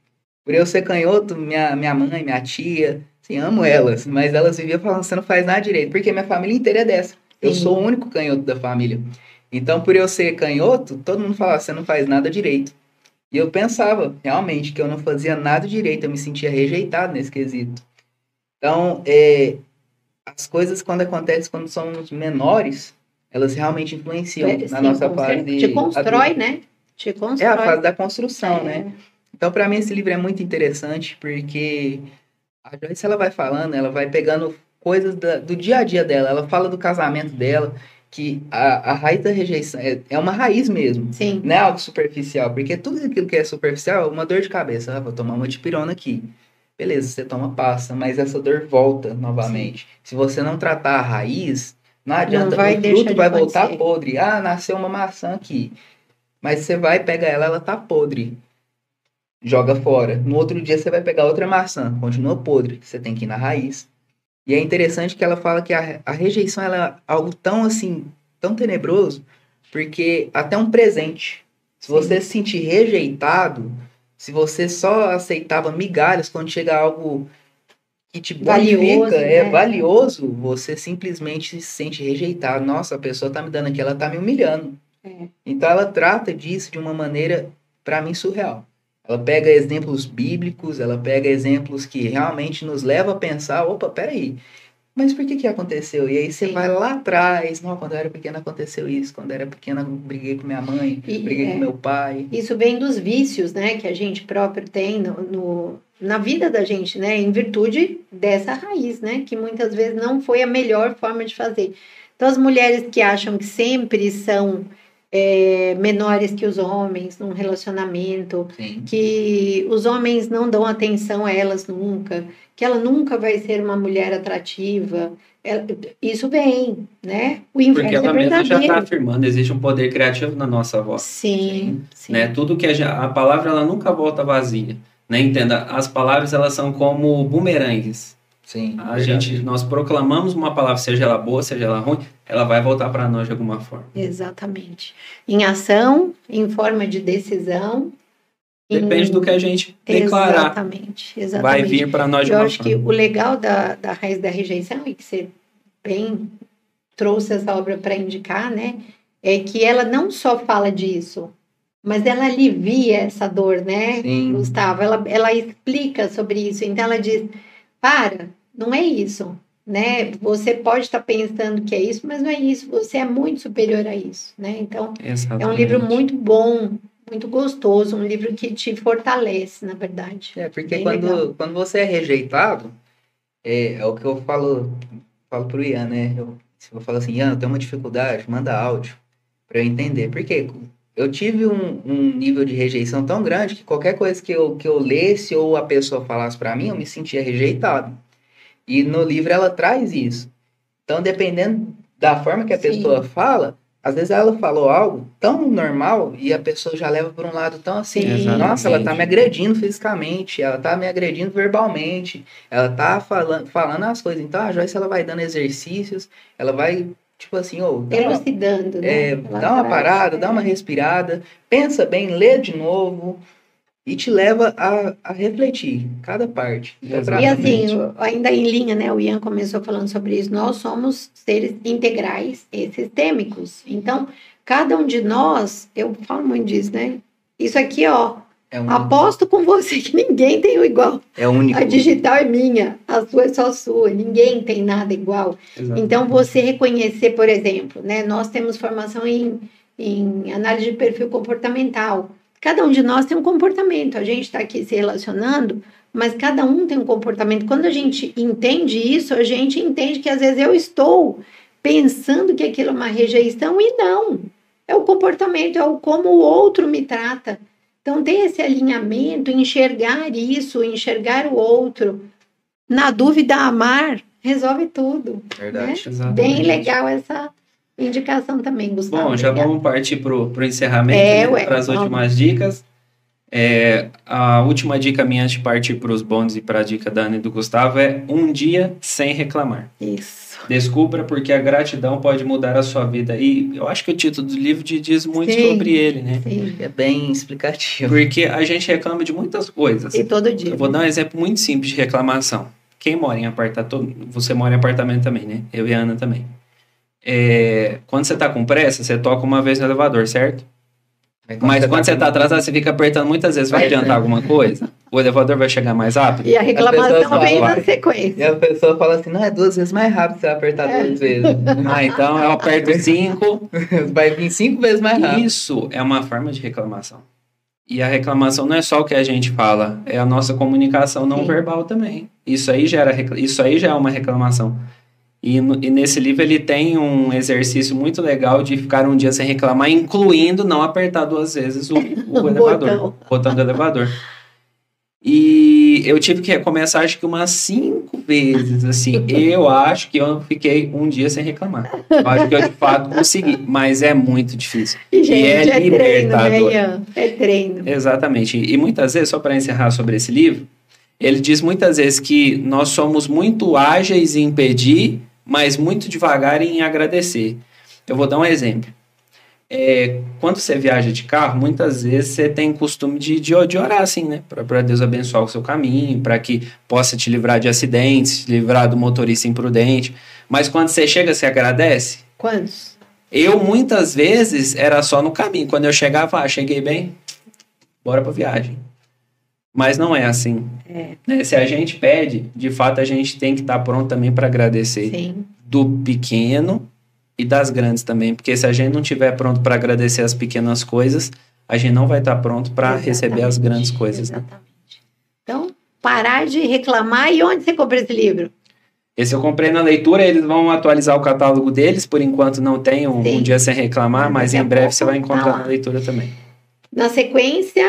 Por eu ser canhoto, minha, minha mãe, minha tia, assim, amo elas, mas elas viviam falando: você não faz nada direito, porque minha família inteira é dessa. Eu Sim. sou o único canhoto da família. Então, por eu ser canhoto, todo mundo falava: você não faz nada direito. E eu pensava, realmente, que eu não fazia nada direito, eu me sentia rejeitado nesse quesito. Então, é, as coisas quando acontecem quando somos menores, elas realmente influenciam é, na sim, nossa fase. Te constrói, né? Te constrói. É a fase da construção, é. né? Então, para mim, esse livro é muito interessante porque a Joyce ela vai falando, ela vai pegando coisas da, do dia a dia dela. Ela fala do casamento dela que a, a raiz da rejeição é, é uma raiz mesmo. Sim. Não é algo superficial, porque tudo aquilo que é superficial é uma dor de cabeça. Ah, vou tomar uma dipirona aqui. Beleza, você toma, passa, mas essa dor volta novamente. Sim. Se você não tratar a raiz, não adianta, não vai o fruto vai voltar podre. Ah, nasceu uma maçã aqui. Mas você vai pegar ela, ela tá podre. Joga fora. No outro dia você vai pegar outra maçã, continua podre. Você tem que ir na raiz. E é interessante que ela fala que a, a rejeição é algo tão assim, tão tenebroso, porque até um presente. Se Sim. você se sentir rejeitado, se você só aceitava migalhas quando chega algo que te valioso, é né? valioso, você simplesmente se sente rejeitado. Nossa, a pessoa tá me dando aqui, ela tá me humilhando. É. Então ela trata disso de uma maneira, para mim, surreal. Ela pega exemplos bíblicos, ela pega exemplos que realmente nos levam a pensar, opa, peraí, mas por que que aconteceu? E aí você vai lá atrás, não, quando eu era pequena aconteceu isso, quando eu era pequena briguei com minha mãe, e, briguei é, com meu pai. Isso vem dos vícios, né, que a gente próprio tem no, no, na vida da gente, né, em virtude dessa raiz, né, que muitas vezes não foi a melhor forma de fazer. Então as mulheres que acham que sempre são é, menores que os homens num relacionamento, Sim. que os homens não dão atenção a elas nunca, que ela nunca vai ser uma mulher atrativa. Ela, isso vem, né? O inverso Porque ela é mesma já está afirmando, existe um poder criativo na nossa voz. Sim, sim. Né? Tudo que a, a palavra ela nunca volta vazia. Né? Entenda, as palavras elas são como bumerangues. Sim. A verdade. gente, nós proclamamos uma palavra, seja ela boa, seja ela ruim, ela vai voltar para nós de alguma forma. Exatamente. Em ação, em forma de decisão. Depende em... do que a gente declarar. Exatamente. exatamente. Vai vir para nós de Eu uma acho forma. que o legal da, da raiz da rejeição, e que você bem trouxe essa obra para indicar, né? É que ela não só fala disso, mas ela alivia essa dor, né, Sim. Gustavo? Ela, ela explica sobre isso. Então ela diz: para, não é isso, né? Você pode estar pensando que é isso, mas não é isso. Você é muito superior a isso, né? Então, Exatamente. é um livro muito bom, muito gostoso, um livro que te fortalece, na verdade. É, porque quando, quando você é rejeitado, é, é o que eu falo, falo pro Ian, né? Eu, se eu falo assim, Ian, eu tenho uma dificuldade, manda áudio para eu entender. Porque eu tive um, um, nível de rejeição tão grande que qualquer coisa que eu, que eu lesse ou a pessoa falasse para mim, eu me sentia rejeitado. E no livro ela traz isso. Então, dependendo da forma que a Sim. pessoa fala, às vezes ela falou algo tão normal e a pessoa já leva por um lado tão assim, Sim. nossa, ela tá me agredindo fisicamente, ela tá me agredindo verbalmente, ela tá falando, falando as coisas. Então a Joyce ela vai dando exercícios, ela vai tipo assim, oh, elucidando, uma, né? É, dá uma parada, é. dá uma respirada, pensa bem, lê de novo, e te leva a, a refletir cada parte. E assim, ainda em linha, né? O Ian começou falando sobre isso. Nós somos seres integrais e sistêmicos. Então, cada um de nós, eu falo muito disso, né? Isso aqui, ó. É um... Aposto com você que ninguém tem o igual. É único. A digital é minha, a sua é só sua, ninguém tem nada igual. Exatamente. Então, você reconhecer, por exemplo, né? Nós temos formação em, em análise de perfil comportamental. Cada um de nós tem um comportamento. A gente está aqui se relacionando, mas cada um tem um comportamento. Quando a gente entende isso, a gente entende que às vezes eu estou pensando que aquilo é uma rejeição e não. É o comportamento, é o como o outro me trata. Então, ter esse alinhamento, enxergar isso, enxergar o outro. Na dúvida, amar resolve tudo. Verdade. Né? Bem legal essa, indicação também, Gustavo. Bom, já vamos partir para o encerramento, é, né, para as últimas dicas. É, a última dica minha antes de partir para os bônus e para a dica da Ana e do Gustavo é um dia sem reclamar. Isso. Descubra porque a gratidão pode mudar a sua vida. E eu acho que o título do livro diz muito sim, sobre ele, né? Sim. É bem explicativo. Porque a gente reclama de muitas coisas. E todo dia. Eu vou dar um exemplo muito simples de reclamação. Quem mora em apartamento, você mora em apartamento também, né? Eu e a Ana também é, quando você tá com pressa, você toca uma vez no elevador, certo? Quando Mas quando você tá, tá atrasado, você fica apertando muitas vezes, vai adiantar alguma coisa? O elevador vai chegar mais rápido? E a reclamação vem na sequência. E a pessoa fala assim, não, é duas vezes mais rápido você apertar é. duas vezes. ah, então eu aperto cinco. vai vir cinco vezes mais rápido. Isso é uma forma de reclamação. E a reclamação não é só o que a gente fala, é a nossa comunicação não Sim. verbal também. Isso aí, gera, isso aí já é uma reclamação. E, no, e, nesse livro ele tem um exercício muito legal de ficar um dia sem reclamar, incluindo não apertar duas vezes o, o elevador, botão. o botão do elevador. E eu tive que recomeçar acho que umas cinco vezes, assim. eu acho que eu fiquei um dia sem reclamar. Eu acho que eu de fato consegui, mas é muito difícil. E, gente, e é, é libertador. Treino, né, é treino. Exatamente. E muitas vezes, só para encerrar sobre esse livro, ele diz muitas vezes que nós somos muito ágeis em pedir, mas muito devagar em agradecer. Eu vou dar um exemplo. É, quando você viaja de carro, muitas vezes você tem costume de, de, de orar assim, né? Para Deus abençoar o seu caminho, para que possa te livrar de acidentes, te livrar do motorista imprudente. Mas quando você chega, você agradece? Quantos? Eu, muitas vezes, era só no caminho. Quando eu chegava, ah, cheguei bem, bora para viagem. Mas não é assim. É. Né? Se a gente pede, de fato, a gente tem que estar tá pronto também para agradecer. Sim. Do pequeno e das grandes também, porque se a gente não tiver pronto para agradecer as pequenas coisas, a gente não vai estar tá pronto para receber as grandes coisas. Né? Exatamente. Né? Então, parar de reclamar. E onde você comprou esse livro? Esse eu comprei na leitura, eles vão atualizar o catálogo deles, por enquanto não tem um, um dia sem reclamar, mas em breve você vai encontrar tá na leitura também. Na sequência,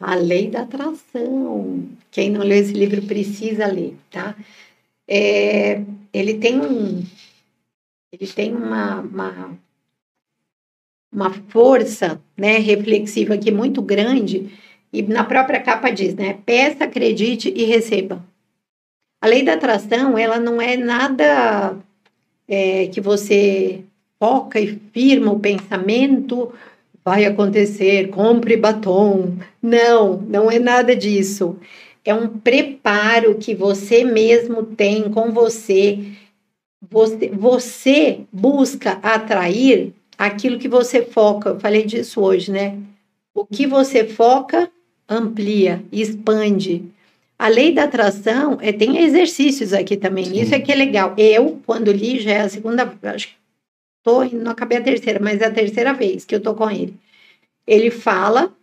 A Lei da Atração. Quem não leu esse livro precisa ler, tá? É, ele tem um, ele tem uma, uma, uma força né, reflexiva aqui muito grande, e na própria capa diz, né? Peça, acredite e receba. A lei da atração, ela não é nada é, que você foca e firma o pensamento, vai acontecer, compre batom. Não, não é nada disso. É um preparo que você mesmo tem com você você, você busca atrair aquilo que você foca. Eu falei disso hoje, né? O que você foca amplia, expande. A lei da atração é, tem exercícios aqui também. Sim. Isso é que é legal. Eu, quando li, já é a segunda, acho que tô, não acabei a terceira, mas é a terceira vez que eu tô com ele. Ele fala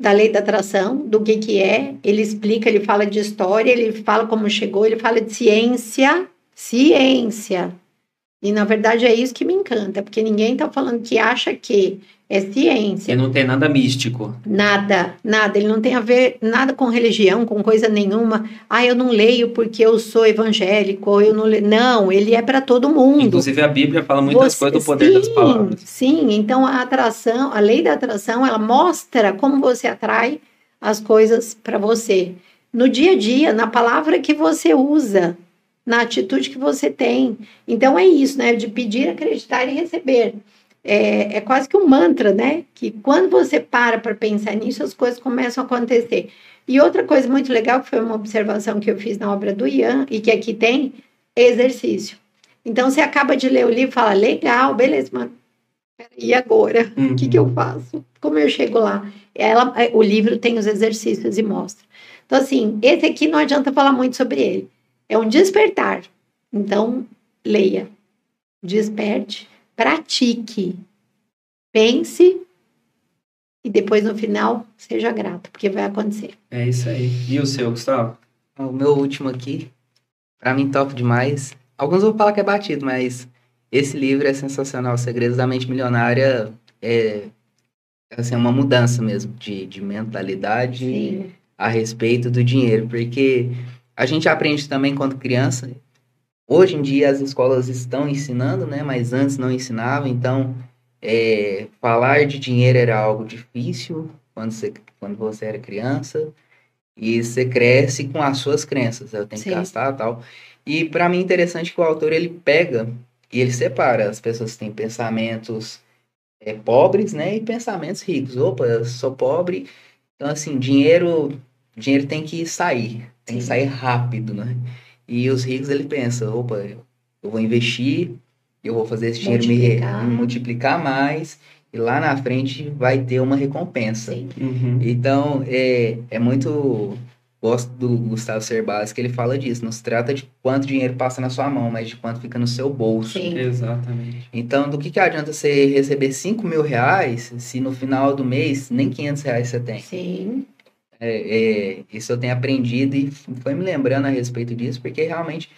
da lei da atração, do que que é, ele explica, ele fala de história, ele fala como chegou, ele fala de ciência ciência. E na verdade é isso que me encanta, porque ninguém está falando que acha que é ciência. E não tem nada místico. Nada, nada. Ele não tem a ver nada com religião, com coisa nenhuma. Ah, eu não leio porque eu sou evangélico, ou eu não leio. Não, ele é para todo mundo. Inclusive a Bíblia fala muitas Você, coisas do poder sim, das palavras. Sim, então a atração, a lei da atração, ela mostra como você atrai as coisas para você. No dia a dia, na palavra que você usa na atitude que você tem. Então é isso, né? De pedir, acreditar e receber. É, é quase que um mantra, né? Que quando você para para pensar nisso, as coisas começam a acontecer. E outra coisa muito legal, que foi uma observação que eu fiz na obra do Ian, e que aqui tem, exercício. Então você acaba de ler o livro e fala, legal, beleza, mas e agora? Uhum. O que, que eu uhum. faço? Como eu chego lá? Ela, o livro tem os exercícios e mostra. Então, assim, esse aqui não adianta falar muito sobre ele. É um despertar. Então, leia, desperte, pratique, pense e depois no final seja grato, porque vai acontecer. É isso aí. E o seu, Gustavo? O meu último aqui, para mim top demais. Alguns vão falar que é batido, mas esse livro é sensacional. Segredos da Mente Milionária é assim, uma mudança mesmo de, de mentalidade Sim. a respeito do dinheiro, porque a gente aprende também quando criança. Hoje em dia as escolas estão ensinando, né? Mas antes não ensinavam. Então, é, falar de dinheiro era algo difícil quando você, quando você era criança. E você cresce com as suas crenças. Eu tenho Sim. que gastar tal. E para mim é interessante que o autor ele pega e ele separa as pessoas têm pensamentos é, pobres, né? E pensamentos ricos. Opa, eu sou pobre. Então, assim, dinheiro, dinheiro tem que sair. Tem que sair rápido, né? E os ricos, ele pensa, opa, eu vou investir, eu vou fazer esse dinheiro multiplicar. me multiplicar mais, e lá na frente vai ter uma recompensa. Uhum. Então, é, é muito... Gosto do Gustavo Cerbasi, que ele fala disso. Não se trata de quanto dinheiro passa na sua mão, mas de quanto fica no seu bolso. Sim. Exatamente. Então, do que, que adianta você receber 5 mil reais se no final do mês nem 500 reais você tem? Sim. É, é, isso eu tenho aprendido e foi me lembrando a respeito disso, porque realmente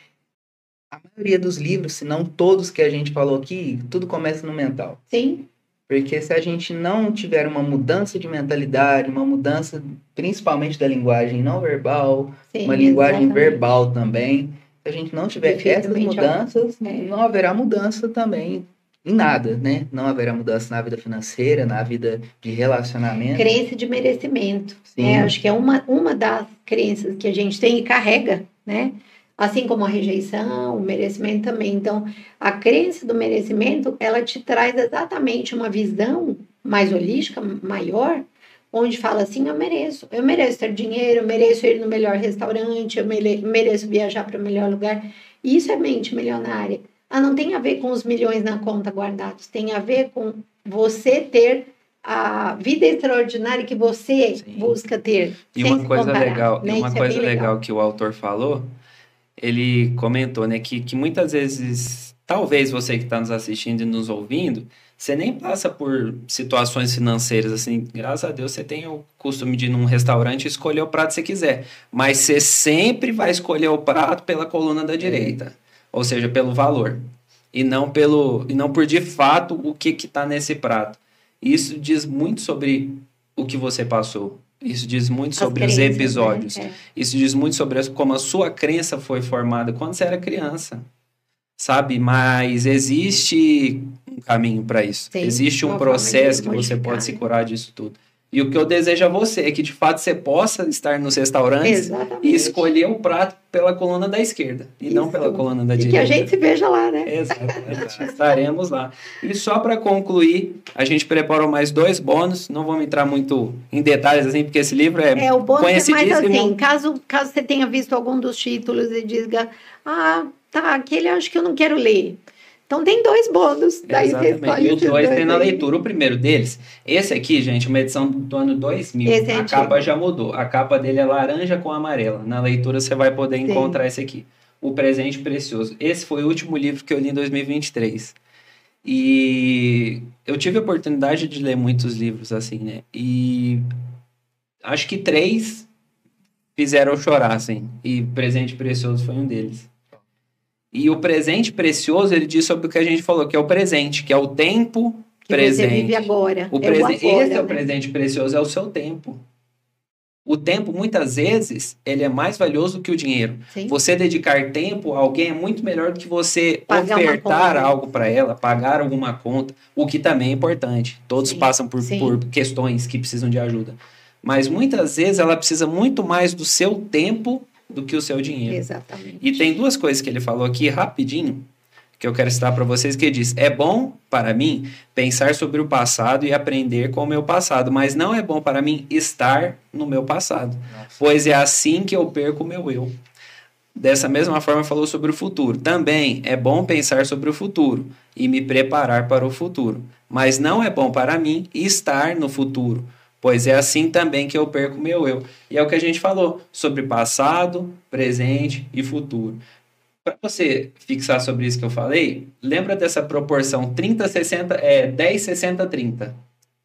a maioria dos livros, se não todos que a gente falou aqui, tudo começa no mental. Sim. Porque se a gente não tiver uma mudança de mentalidade, uma mudança principalmente da linguagem não verbal, Sim, uma linguagem exatamente. verbal também, se a gente não tiver essas mudanças, é. não haverá mudança também em nada, né? Não haverá mudança na vida financeira, na vida de relacionamento. Crença de merecimento. Né? Acho que é uma, uma das crenças que a gente tem e carrega, né? Assim como a rejeição, o merecimento também. Então, a crença do merecimento, ela te traz exatamente uma visão mais holística, maior, onde fala assim: eu mereço, eu mereço ter dinheiro, eu mereço ir no melhor restaurante, eu mereço viajar para o melhor lugar. Isso é mente milionária. Ah, não tem a ver com os milhões na conta guardados, tem a ver com você ter a vida extraordinária que você Sim. busca ter. E uma coisa comparar, legal, né? uma Isso é coisa é legal. legal que o autor falou ele comentou, né, que, que muitas vezes, talvez você que está nos assistindo e nos ouvindo, você nem passa por situações financeiras assim, graças a Deus você tem o costume de ir num restaurante e escolher o prato que você quiser, mas você sempre vai escolher o prato pela coluna da direita, ou seja, pelo valor, e não pelo e não por de fato o que que tá nesse prato. Isso diz muito sobre o que você passou, isso diz muito As sobre crenças, os né? episódios. Né? É. Isso diz muito sobre como a sua crença foi formada quando você era criança. Sabe? Mas existe um caminho para isso. Sim, existe um processo que você pode se curar disso tudo. E o que eu desejo a você é que de fato você possa estar nos restaurantes Exatamente. e escolher o prato pela coluna da esquerda e Isso. não pela coluna da e direita. Que a gente se veja lá, né? Exatamente. Estaremos lá. E só para concluir, a gente preparou mais dois bônus. Não vamos entrar muito em detalhes assim, porque esse livro é, é o bônus conhecidíssimo. É mais assim, caso, caso você tenha visto algum dos títulos e diga, ah, tá, aquele acho que eu não quero ler. Então tem dois bônus. Daí Exatamente. E os dois tem na leitura. O primeiro deles, esse aqui, gente, uma edição do ano 2000. Esse é a antigo. capa já mudou. A capa dele é laranja com amarela. Na leitura você vai poder Sim. encontrar esse aqui. O Presente Precioso. Esse foi o último livro que eu li em 2023. E eu tive a oportunidade de ler muitos livros assim, né? E acho que três fizeram chorar, assim. E Presente Precioso foi um deles. E o presente precioso, ele diz sobre o que a gente falou, que é o presente, que é o tempo que presente. Você vive agora. O é prese... o agora, Esse é o né? presente precioso, é o seu tempo. O tempo, muitas vezes, ele é mais valioso que o dinheiro. Sim. Você dedicar tempo a alguém é muito melhor do que você pagar ofertar algo para ela, pagar alguma conta, o que também é importante. Todos Sim. passam por, por questões que precisam de ajuda. Mas muitas vezes ela precisa muito mais do seu tempo do que o seu dinheiro. Exatamente. E tem duas coisas que ele falou aqui rapidinho que eu quero citar para vocês que ele diz: "É bom para mim pensar sobre o passado e aprender com o meu passado, mas não é bom para mim estar no meu passado, Nossa. pois é assim que eu perco o meu eu." Dessa mesma forma falou sobre o futuro. Também é bom pensar sobre o futuro e me preparar para o futuro, mas não é bom para mim estar no futuro, pois é assim também que eu perco meu eu. E é o que a gente falou sobre passado, presente e futuro. Para você fixar sobre isso que eu falei, lembra dessa proporção 30 60 é 10 60 30.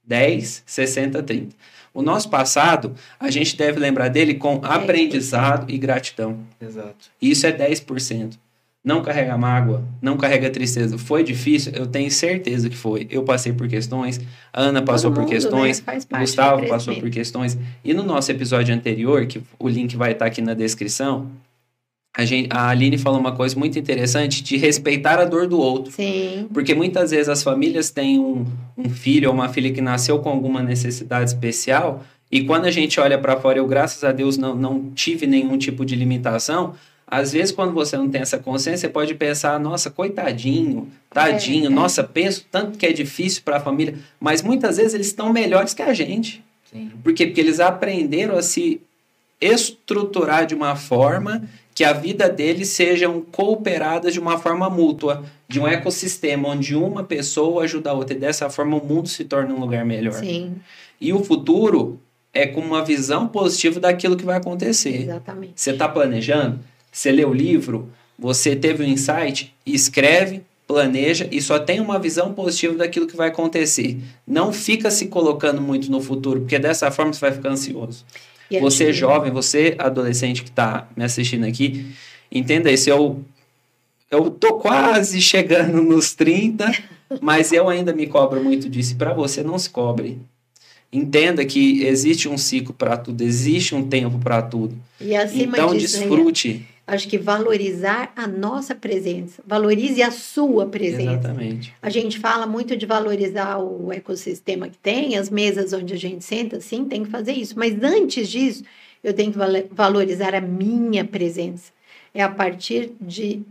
10 60 30. O nosso passado, a gente deve lembrar dele com aprendizado e gratidão. Exato. Isso é 10% não carrega mágoa, não carrega tristeza. Foi difícil? Eu tenho certeza que foi. Eu passei por questões, a Ana passou Todo por mundo, questões, né? Gustavo passou por questões. E no nosso episódio anterior, que o link vai estar aqui na descrição, a, gente, a Aline falou uma coisa muito interessante de respeitar a dor do outro. Sim. Porque muitas vezes as famílias têm um, um filho ou uma filha que nasceu com alguma necessidade especial. E quando a gente olha para fora, eu, graças a Deus, não, não tive nenhum tipo de limitação às vezes, quando você não tem essa consciência, você pode pensar, nossa, coitadinho, tadinho, é, é. nossa, penso tanto que é difícil para a família. Mas muitas vezes eles estão melhores que a gente. Sim. Por quê? Porque eles aprenderam a se estruturar de uma forma que a vida deles sejam cooperadas de uma forma mútua, de um ecossistema onde uma pessoa ajuda a outra e dessa forma o mundo se torna um lugar melhor. Sim. E o futuro é com uma visão positiva daquilo que vai acontecer. Exatamente. Você está planejando? Você lê o livro, você teve um insight, escreve, planeja e só tem uma visão positiva daquilo que vai acontecer. Não fica se colocando muito no futuro, porque dessa forma você vai ficar ansioso. E você é jovem, você adolescente que está me assistindo aqui, entenda isso. Eu, eu tô quase chegando nos 30, mas eu ainda me cobro muito disso. Para você, não se cobre. Entenda que existe um ciclo para tudo, existe um tempo para tudo. E então, disso, desfrute. Acho que valorizar a nossa presença, valorize a sua presença. Exatamente. A gente fala muito de valorizar o ecossistema que tem, as mesas onde a gente senta, sim, tem que fazer isso. Mas antes disso, eu tenho que valorizar a minha presença. É a partir de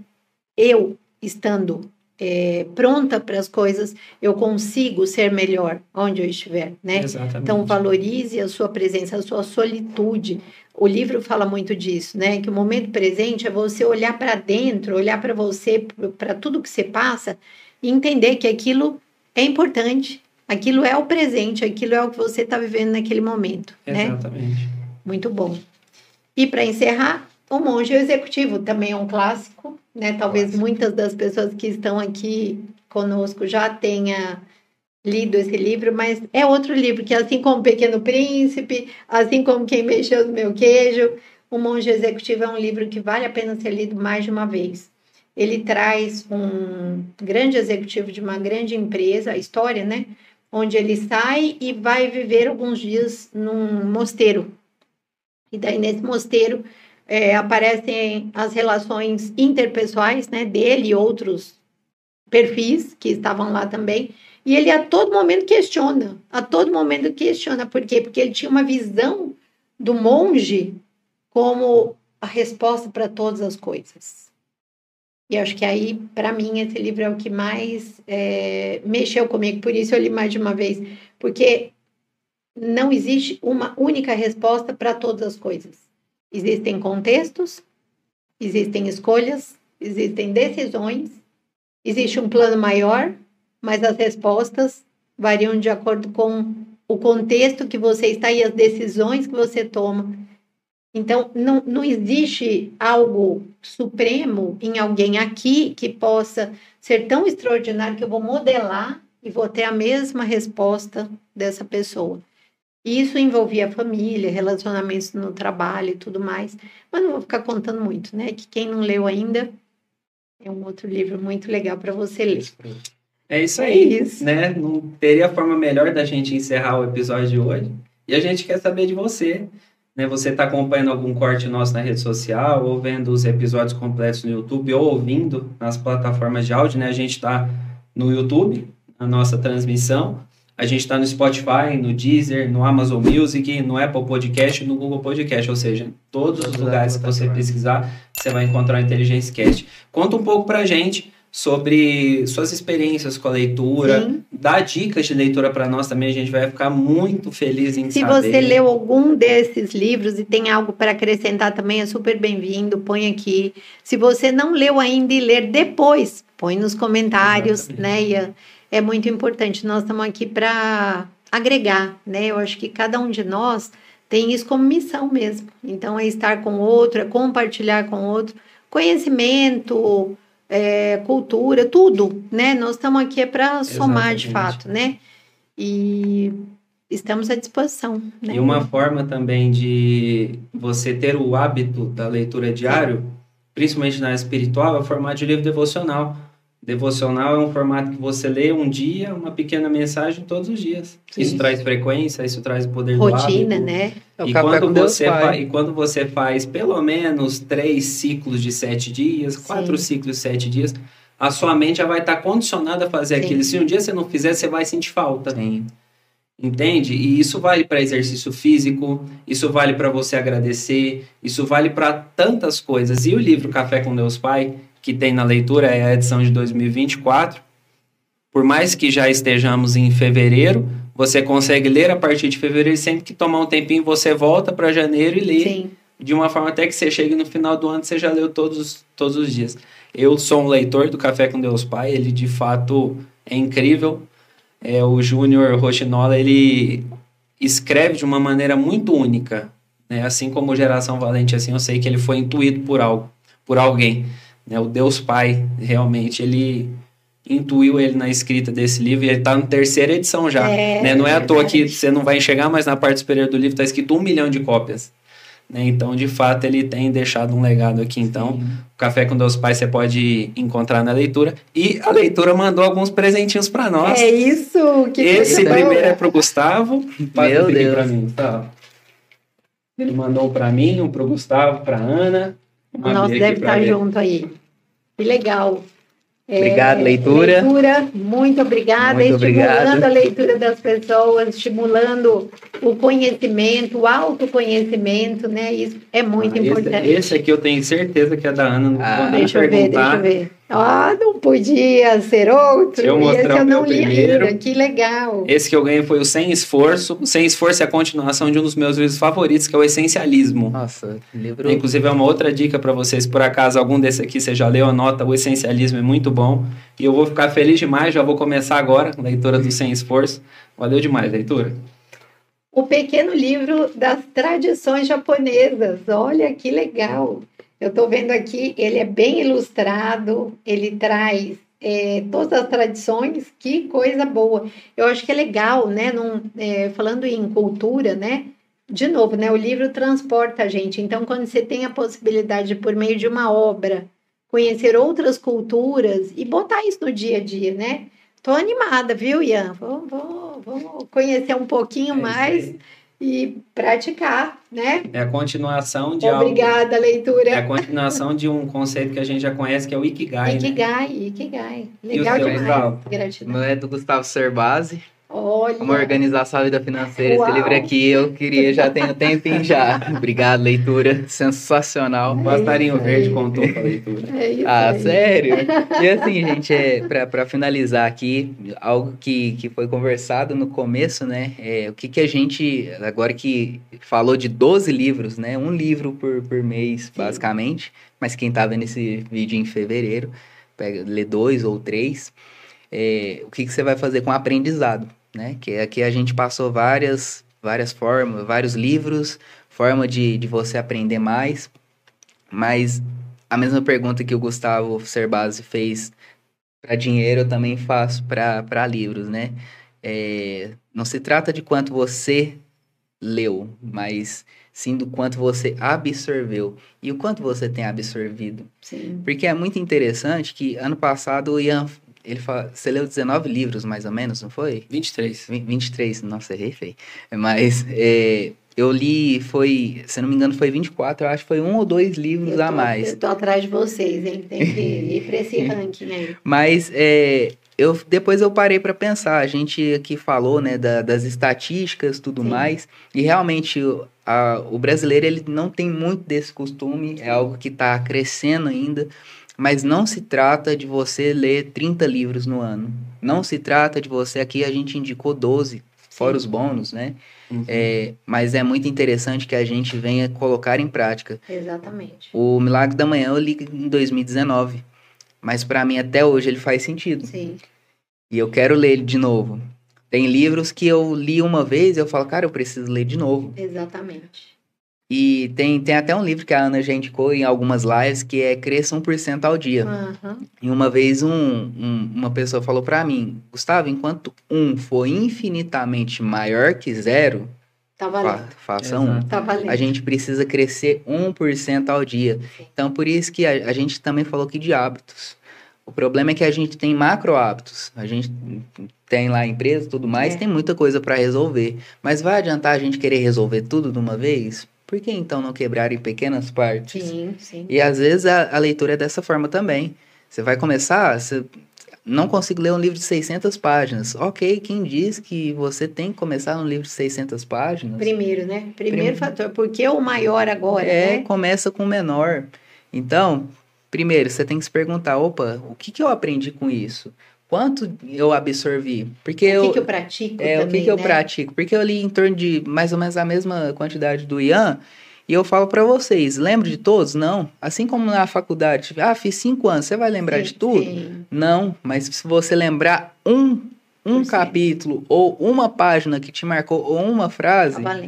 eu estando é, pronta para as coisas, eu consigo ser melhor onde eu estiver, né? Exatamente. Então valorize a sua presença, a sua solitude. O livro fala muito disso, né? Que o momento presente é você olhar para dentro, olhar para você, para tudo que você passa e entender que aquilo é importante, aquilo é o presente, aquilo é o que você está vivendo naquele momento, né? Exatamente. né? Muito bom. E para encerrar, o Monge Executivo também é um clássico, né? Talvez muitas das pessoas que estão aqui conosco já tenha lido esse livro, mas é outro livro que, assim como Pequeno Príncipe, assim como Quem Mexeu no Meu Queijo, O Monge Executivo é um livro que vale a pena ser lido mais de uma vez. Ele traz um grande executivo de uma grande empresa, a história, né? Onde ele sai e vai viver alguns dias num mosteiro. E daí, nesse mosteiro, é, aparecem as relações interpessoais, né, dele e outros perfis que estavam lá também, e ele a todo momento questiona, a todo momento questiona, por quê? Porque ele tinha uma visão do monge como a resposta para todas as coisas. E acho que aí, para mim, esse livro é o que mais é, mexeu comigo, por isso eu li mais de uma vez, porque não existe uma única resposta para todas as coisas. Existem contextos, existem escolhas, existem decisões, existe um plano maior, mas as respostas variam de acordo com o contexto que você está e as decisões que você toma. Então, não, não existe algo supremo em alguém aqui que possa ser tão extraordinário que eu vou modelar e vou ter a mesma resposta dessa pessoa. Isso envolvia família, relacionamentos no trabalho e tudo mais. Mas não vou ficar contando muito, né? Que quem não leu ainda é um outro livro muito legal para você ler. É isso aí, é isso. né? Não teria forma melhor da gente encerrar o episódio de hoje. E a gente quer saber de você. Né? Você está acompanhando algum corte nosso na rede social, ou vendo os episódios completos no YouTube, ou ouvindo nas plataformas de áudio, né? A gente está no YouTube, a nossa transmissão. A gente está no Spotify, no Deezer, no Amazon Music, no Apple Podcast e no Google Podcast. Ou seja, todos os lugares que você pesquisar, você vai encontrar o Inteligência Cast. Conta um pouco para a gente sobre suas experiências com a leitura, Sim. dá dicas de leitura para nós também, a gente vai ficar muito feliz em Se saber. Se você leu algum desses livros e tem algo para acrescentar também, é super bem-vindo, põe aqui. Se você não leu ainda e ler depois, põe nos comentários, Exatamente. né, Ian? é muito importante. Nós estamos aqui para agregar, né? Eu acho que cada um de nós tem isso como missão mesmo. Então, é estar com o outro, é compartilhar com o outro conhecimento, é, cultura, tudo, né? Nós estamos aqui é para somar de fato, né? E estamos à disposição. Né? E uma forma também de você ter o hábito da leitura diário, principalmente na espiritual, é o formato de livro devocional. Devocional é um formato que você lê um dia, uma pequena mensagem todos os dias. Sim. Isso traz frequência, isso traz poder Rotina, do hábito. né? É e, quando você e quando você faz pelo menos três ciclos de sete dias, Sim. quatro ciclos de sete dias, a sua mente já vai estar condicionada a fazer Sim. aquilo. Se um dia você não fizer, você vai sentir falta. Sim. Entende? E isso vale para exercício físico, isso vale para você agradecer, isso vale para tantas coisas. E o livro Café com Deus Pai, que tem na leitura é a edição de 2024. Por mais que já estejamos em fevereiro, você consegue ler a partir de fevereiro, sempre que tomar um tempinho, você volta para janeiro e lê. Sim. De uma forma até que você chegue no final do ano, você já leu todos, todos os dias. Eu sou um leitor do Café com Deus Pai, ele de fato é incrível. É, o Júnior Rochinola, ele escreve de uma maneira muito única. Né? Assim como Geração Valente, assim, eu sei que ele foi intuído por algo, por alguém. Né? O Deus Pai, realmente, ele intuiu ele na escrita desse livro e ele está na terceira edição já. É, né? Não é à toa que você não vai enxergar, mas na parte superior do livro está escrito um milhão de cópias. Né? Então, de fato, ele tem deixado um legado aqui. Então, Sim. o Café com Dois Pais você pode encontrar na leitura. E a leitura mandou alguns presentinhos para nós. É isso! Que Esse primeiro é para o Gustavo. Meu Deus! Pra mim, tá? Ele mandou para mim, um para o Gustavo, para Ana. Nós deve estar tá junto aí. Que legal. Obrigado, é, leitura. Leitura, muito obrigada. Muito estimulando obrigado. a leitura das pessoas, estimulando o conhecimento, o autoconhecimento, né? Isso é muito ah, importante. Esse, esse, aqui eu tenho certeza que é da Ana. Não ah, deixa eu ver, deixa eu ver. Ah, não podia ser outro. eu mostrar esse eu não li primeiro. ainda. Que legal. Esse que eu ganhei foi o Sem Esforço. O Sem Esforço é a continuação de um dos meus livros favoritos, que é o Essencialismo. Nossa, livro. Inclusive, é uma outra dica para vocês. Por acaso algum desse aqui você já leu, anota. O Essencialismo é muito bom. E eu vou ficar feliz demais. Já vou começar agora, leitura do Sem Esforço. Valeu demais, leitura. O pequeno livro das tradições japonesas. Olha que legal. Eu estou vendo aqui, ele é bem ilustrado, ele traz é, todas as tradições, que coisa boa. Eu acho que é legal, né? Num, é, falando em cultura, né? De novo, né? O livro transporta a gente. Então, quando você tem a possibilidade, por meio de uma obra, conhecer outras culturas e botar isso no dia a dia, né? Tô animada, viu, Ian? Vou, vou, vou conhecer um pouquinho é mais e praticar, né? É a continuação de Obrigada, algo, leitura. É a continuação de um conceito que a gente já conhece, que é o Ikigai, Ikigai, né? Ikigai. Legal demais. Gratidão. Meu é do Gustavo Serbasi. Olha. Como organizar sua vida financeira. Uau. Esse livro aqui eu queria, já tenho tempinho já. Obrigado, leitura. Sensacional. É Bastarinho Verde contou com a leitura. É isso ah, aí. sério? E assim, gente, é, para finalizar aqui, algo que, que foi conversado no começo, né? É, o que, que a gente, agora que falou de 12 livros, né? Um livro por, por mês, Sim. basicamente. Mas quem tá vendo esse vídeo em fevereiro, pega, lê dois ou três. É, o que, que você vai fazer com o aprendizado? Né? Que aqui a gente passou várias, várias formas, vários livros, forma de, de você aprender mais. Mas a mesma pergunta que o Gustavo Cerbasi fez para dinheiro, eu também faço para livros, né? É, não se trata de quanto você leu, mas sim do quanto você absorveu e o quanto você tem absorvido. Sim. Porque é muito interessante que ano passado o Ian ele fala, você leu 19 livros, mais ou menos, não foi? 23. 23, nossa, errei feio. Mas é, eu li, foi, se não me engano, foi 24, eu acho que foi um ou dois livros tô, a mais. Eu tô atrás de vocês, hein? Tem que ir para esse ranking aí. Mas é, eu, depois eu parei para pensar, a gente aqui falou, né, da, das estatísticas tudo Sim. mais, e realmente a, o brasileiro ele não tem muito desse costume, é algo que está crescendo ainda. Mas não se trata de você ler 30 livros no ano. Não se trata de você. Aqui a gente indicou 12, fora Sim. os bônus, né? Uhum. É, mas é muito interessante que a gente venha colocar em prática. Exatamente. O Milagre da Manhã eu li em 2019. Mas para mim até hoje ele faz sentido. Sim. E eu quero ler ele de novo. Tem livros que eu li uma vez e eu falo, cara, eu preciso ler de novo. Exatamente. E tem, tem até um livro que a Ana já indicou em algumas lives que é Cresça 1% ao dia. Uhum. E uma vez um, um, uma pessoa falou para mim, Gustavo, enquanto um for infinitamente maior que zero, tá fa faça um. Tá a gente precisa crescer 1% ao dia. Então, por isso que a, a gente também falou aqui de hábitos. O problema é que a gente tem macro hábitos. A gente tem lá a empresa e tudo mais, é. tem muita coisa para resolver. Mas vai adiantar a gente querer resolver tudo de uma vez? Por que então não quebrar em pequenas partes? Sim, sim. E às vezes a, a leitura é dessa forma também. Você vai começar, você não consigo ler um livro de 600 páginas. Ok, quem diz que você tem que começar um livro de 600 páginas? Primeiro, né? Primeiro Prim... fator, porque o maior agora, É, né? começa com o menor. Então, primeiro, você tem que se perguntar, opa, o que, que eu aprendi com isso? Quanto eu absorvi? Porque o que, eu, que eu pratico É, também, o que, que eu né? pratico? Porque eu li em torno de mais ou menos a mesma quantidade do Ian, e eu falo para vocês, lembro de todos? Não. Assim como na faculdade, ah, fiz cinco anos, você vai lembrar sim, de tudo? Sim. Não, mas se você lembrar um, um capítulo, ou uma página que te marcou, ou uma frase, tá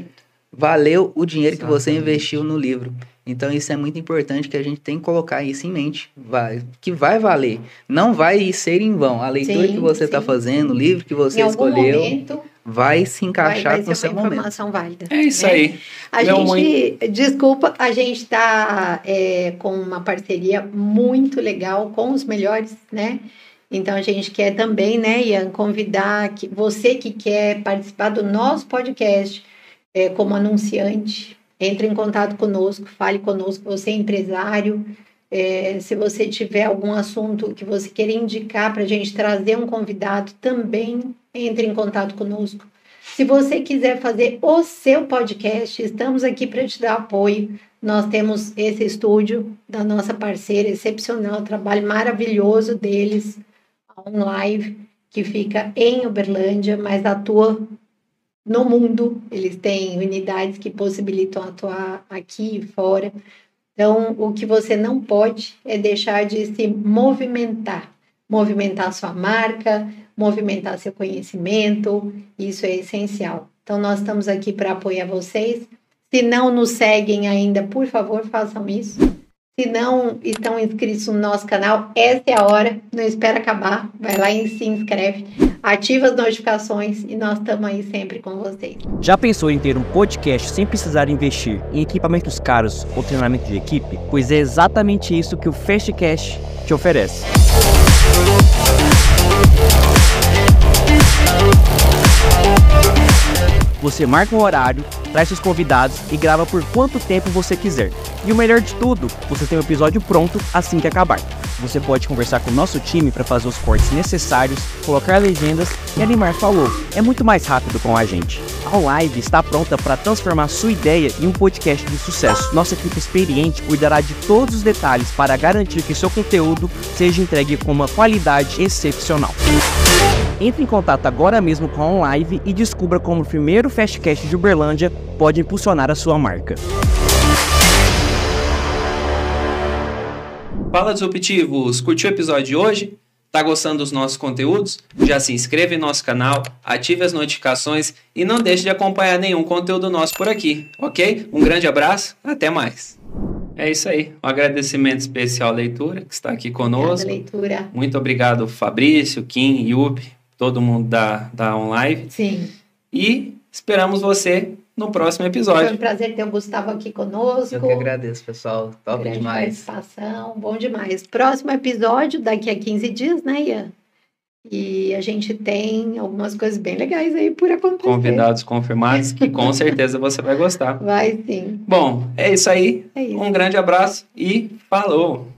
valeu o dinheiro Exatamente. que você investiu no livro. Então isso é muito importante que a gente tem que colocar isso em mente, vai, que vai valer, não vai ser em vão. A leitura sim, que você está fazendo, o livro que você em escolheu, momento, vai se encaixar vai, vai com o seu uma momento. informação válida. É isso né? aí. A Meu gente, mãe... desculpa, a gente está é, com uma parceria muito legal com os melhores, né? Então a gente quer também, né, Ian, convidar que você que quer participar do nosso podcast é, como anunciante, entre em contato conosco, fale conosco, você é empresário, é, se você tiver algum assunto que você queira indicar para a gente trazer um convidado, também entre em contato conosco. Se você quiser fazer o seu podcast, estamos aqui para te dar apoio. Nós temos esse estúdio da nossa parceira excepcional, trabalho maravilhoso deles, um live que fica em Uberlândia, mas atua no mundo. Eles têm unidades que possibilitam atuar aqui e fora. Então, o que você não pode é deixar de se movimentar, movimentar sua marca, movimentar seu conhecimento, isso é essencial. Então, nós estamos aqui para apoiar vocês. Se não nos seguem ainda, por favor, façam isso. Se não estão inscritos no nosso canal, essa é a hora. Não espera acabar. Vai lá e se inscreve. Ativa as notificações e nós estamos aí sempre com vocês. Já pensou em ter um podcast sem precisar investir em equipamentos caros ou treinamento de equipe? Pois é exatamente isso que o Fastcast te oferece. Você marca um horário, traz seus convidados e grava por quanto tempo você quiser. E o melhor de tudo, você tem o um episódio pronto assim que acabar. Você pode conversar com o nosso time para fazer os cortes necessários, colocar legendas e animar falou. É muito mais rápido com a gente. A Live está pronta para transformar sua ideia em um podcast de sucesso. Nossa equipe experiente cuidará de todos os detalhes para garantir que seu conteúdo seja entregue com uma qualidade excepcional. Entre em contato agora mesmo com a OnLive e descubra como o primeiro Fastcast de Uberlândia pode impulsionar a sua marca. Fala disruptivos, curtiu o episódio de hoje? Tá gostando dos nossos conteúdos? Já se inscreve em nosso canal, ative as notificações e não deixe de acompanhar nenhum conteúdo nosso por aqui, ok? Um grande abraço, até mais. É isso aí. Um agradecimento especial à leitura que está aqui conosco. Obrigada. Muito obrigado, Fabrício, Kim, Yupi, todo mundo da, da OnLive. Sim. E esperamos você no próximo episódio. Foi um prazer ter o Gustavo aqui conosco. Eu que agradeço, pessoal. Top Grande demais. participação, bom demais. Próximo episódio, daqui a 15 dias, né, Ian? E a gente tem algumas coisas bem legais aí por acontecer. Convidados confirmados, que com certeza você vai gostar. Vai sim. Bom, é isso aí. É isso. Um grande abraço e falou!